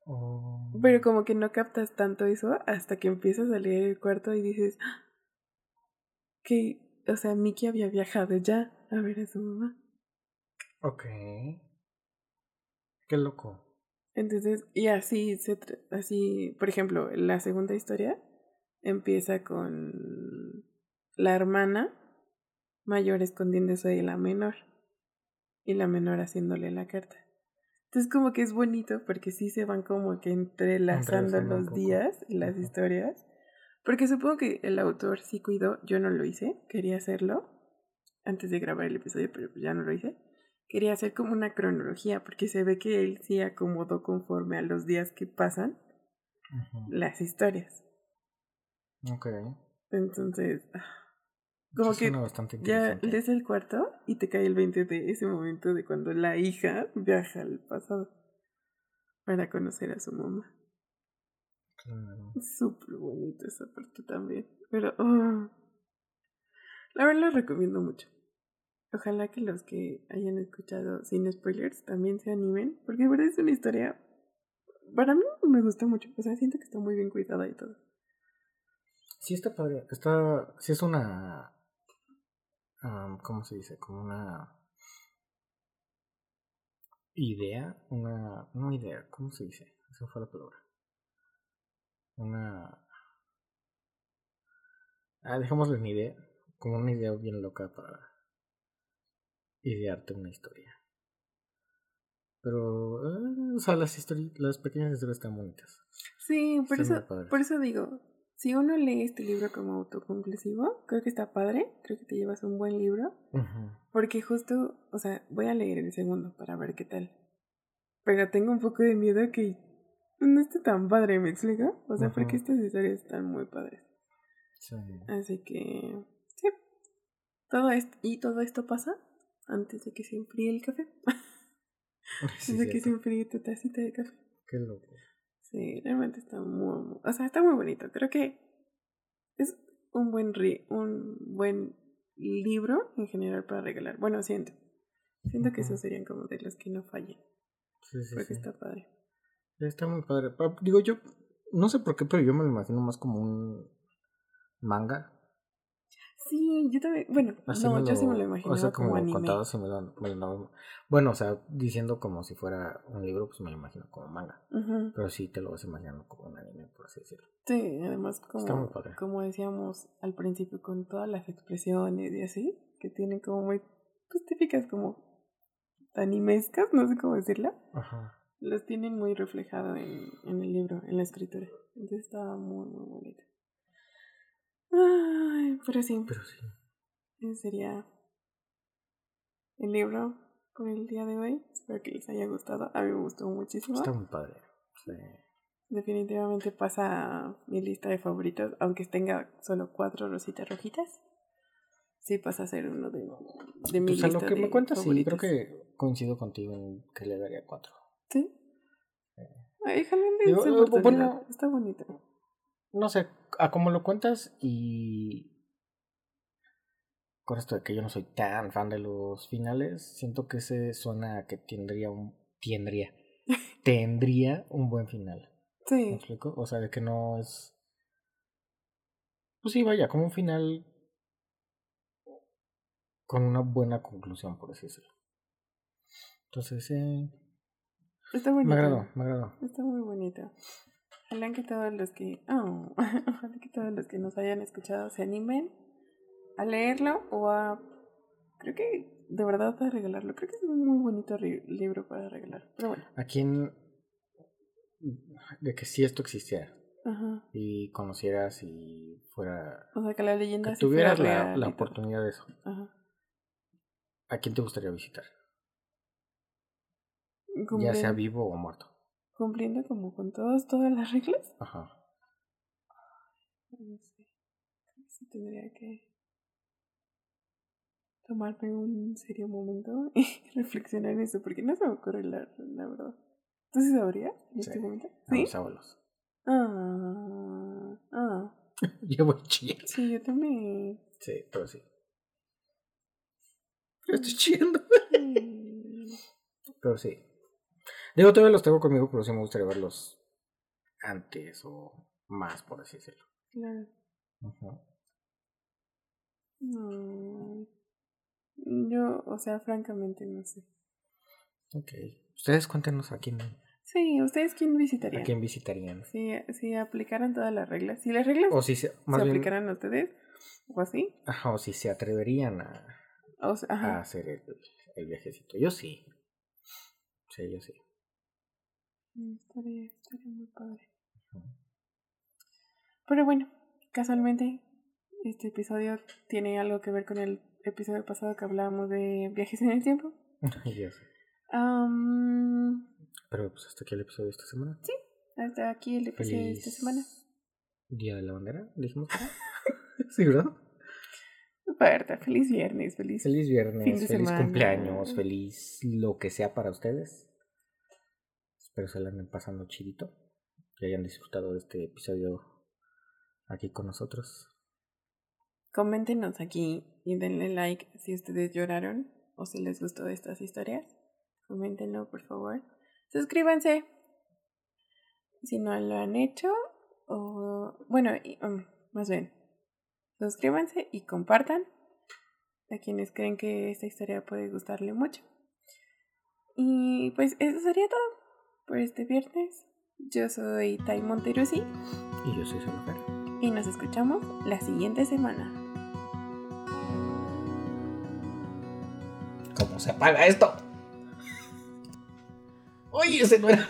Speaker 2: Oh.
Speaker 1: Pero como que no captas tanto eso hasta que empiezas a leer el cuarto y dices ¡Ah! que, o sea, Mickey había viajado ya a ver a su mamá.
Speaker 2: Ok. Qué loco.
Speaker 1: Entonces, y así, se así, por ejemplo, la segunda historia empieza con la hermana mayor escondiéndose de la menor y la menor haciéndole la carta. Entonces como que es bonito porque sí se van como que entrelazando los días y las historias. Porque supongo que el autor sí cuidó, yo no lo hice, quería hacerlo antes de grabar el episodio, pero ya no lo hice quería hacer como una cronología, porque se ve que él sí acomodó conforme a los días que pasan las historias.
Speaker 2: Ok.
Speaker 1: Entonces, ah, como que ya lees el cuarto y te cae el 20 de ese momento de cuando la hija viaja al pasado para conocer a su mamá.
Speaker 2: Claro.
Speaker 1: Súper bonito esa parte también. Pero, oh, la verdad lo recomiendo mucho. Ojalá que los que hayan escuchado sin spoilers también se animen, porque de verdad es una historia. Para mí me gustó mucho, o sea, siento que está muy bien cuidada y todo.
Speaker 2: Sí, está padre. Está. Sí, es una. ¿Cómo se dice? Como una. Idea. Una. No idea, ¿cómo se dice? Esa fue la palabra. Una. Ah, dejémosle una idea. Como una idea bien loca para idearte una historia. Pero, eh, o sea, las, historias, las pequeñas historias están bonitas.
Speaker 1: Sí, por eso, por eso digo, si uno lee este libro como autoconclusivo, creo que está padre, creo que te llevas un buen libro, porque justo, o sea, voy a leer el segundo para ver qué tal. Pero tengo un poco de miedo que no esté tan padre, ¿me explico? O sea, porque estas historias están muy padres.
Speaker 2: Sí.
Speaker 1: Así que, sí. Todo esto, y todo esto pasa antes de que se enfríe el café. antes de que se enfríe tu tacita de café.
Speaker 2: Qué loco.
Speaker 1: Sí, realmente está muy, o sea, está muy bonito. Creo que es un buen un buen libro en general para regalar. Bueno, siento. Siento que esos serían como de los que no fallen.
Speaker 2: Sí, sí,
Speaker 1: porque está padre.
Speaker 2: Está muy padre. Digo yo, no sé por qué, pero yo me lo imagino más como un manga
Speaker 1: Sí, yo también. Bueno, no, yo sí me lo imagino. O sea, como, anime. contado,
Speaker 2: me lo, Bueno, o sea, diciendo como si fuera un libro, pues me lo imagino como manga. Pero sí te lo vas imaginando como un anime, por así decirlo.
Speaker 1: Sí, además, como, como decíamos al principio, con todas las expresiones y así, que tienen como muy. Pues típicas, como. animescas, no sé cómo decirla.
Speaker 2: Ajá.
Speaker 1: Los tienen muy reflejado en, en el libro, en la escritura. Entonces está muy, muy bonito. Ay, pero sí.
Speaker 2: Pero sí.
Speaker 1: Ese sería el libro por el día de hoy. Espero que les haya gustado. A mí me gustó muchísimo.
Speaker 2: Está muy padre. Sí.
Speaker 1: Definitivamente pasa mi lista de favoritos, aunque tenga solo cuatro rositas rojitas. Sí pasa a ser uno de, de mi pues
Speaker 2: lista. lo que me cuentas, sí, creo que coincido contigo en que le daría cuatro.
Speaker 1: ¿Sí? Ay, bueno, está bonito
Speaker 2: no sé, a cómo lo cuentas y con esto de que yo no soy tan fan de los finales, siento que ese suena que tendría un tendría tendría un buen final.
Speaker 1: Sí.
Speaker 2: ¿Me explico? O sea, de que no es pues sí, vaya, como un final con una buena conclusión, por así decirlo. Entonces, eh,
Speaker 1: Está bonito.
Speaker 2: me agradó, me agradó.
Speaker 1: Está muy bonito. Ojalá que todos los que, oh, ojalá que todos los que nos hayan escuchado se animen a leerlo o a, creo que de verdad para regalarlo. Creo que es un muy bonito libro para regalar. Pero bueno,
Speaker 2: ¿A quién de que si esto existiera
Speaker 1: ajá.
Speaker 2: y conocieras y fuera
Speaker 1: O sea que la leyenda
Speaker 2: que tuvieras la, la oportunidad de eso,
Speaker 1: Ajá.
Speaker 2: ¿a quién te gustaría visitar? Ya sea vivo o muerto.
Speaker 1: Cumpliendo como con todas, todas las reglas.
Speaker 2: Ajá.
Speaker 1: No sé. Tendría que tomarme un serio momento y reflexionar en eso, porque no se me ocurre la, la verdad. ¿Tú sí sabrías en
Speaker 2: Sí.
Speaker 1: este momento?
Speaker 2: A
Speaker 1: ¿Sí?
Speaker 2: mis abuelos.
Speaker 1: Ah, ah.
Speaker 2: Yo voy chillando.
Speaker 1: Sí, yo también.
Speaker 2: Sí, pero sí. Yo estoy chillando.
Speaker 1: Mm,
Speaker 2: Pero sí. Digo, todavía los tengo conmigo, pero sí me gustaría verlos antes o más, por así decirlo.
Speaker 1: Claro. No. Yo, o sea, francamente no sé.
Speaker 2: Ok. Ustedes cuéntenos a quién,
Speaker 1: Sí, ¿ustedes quién visitarían?
Speaker 2: a quién visitarían.
Speaker 1: Si, si aplicaran todas las reglas. Si las reglas
Speaker 2: O si se,
Speaker 1: se
Speaker 2: más bien,
Speaker 1: aplicaran a ustedes, o así.
Speaker 2: ajá, o si se atreverían a,
Speaker 1: O sea,
Speaker 2: a hacer el, el viajecito. Yo sí. Sí, yo sí.
Speaker 1: Mm, Estaría, estaría muy padre. Pero bueno, casualmente, este episodio tiene algo que ver con el episodio pasado que hablábamos de viajes en el tiempo.
Speaker 2: yo sí.
Speaker 1: Am,
Speaker 2: Pero pues hasta aquí el episodio de esta semana.
Speaker 1: hasta aquí el episodio de esta semana.
Speaker 2: Día de la bandera, dijimos. sí, ¿verdad?
Speaker 1: Berta, feliz viernes, feliz.
Speaker 2: Feliz viernes,
Speaker 1: Fin de
Speaker 2: feliz
Speaker 1: semana.
Speaker 2: cumpleaños, feliz lo que sea para ustedes. Espero se la anden pasando chidito. Que hayan disfrutado de este episodio aquí con nosotros.
Speaker 1: Coméntenos aquí y denle like si ustedes lloraron o si les gustó estas historias. Coméntenlo, por favor. Suscríbanse si no lo han hecho. O, bueno, um, más bien, suscríbanse y compartan a quienes creen que esta historia puede gustarle mucho. Y pues eso sería todo por este viernes. Yo soy Tai Monterusi
Speaker 2: Y yo soy Solofer.
Speaker 1: y nos escuchamos la siguiente semana.
Speaker 2: ¿Cómo se apaga esto? Oye, ese no era.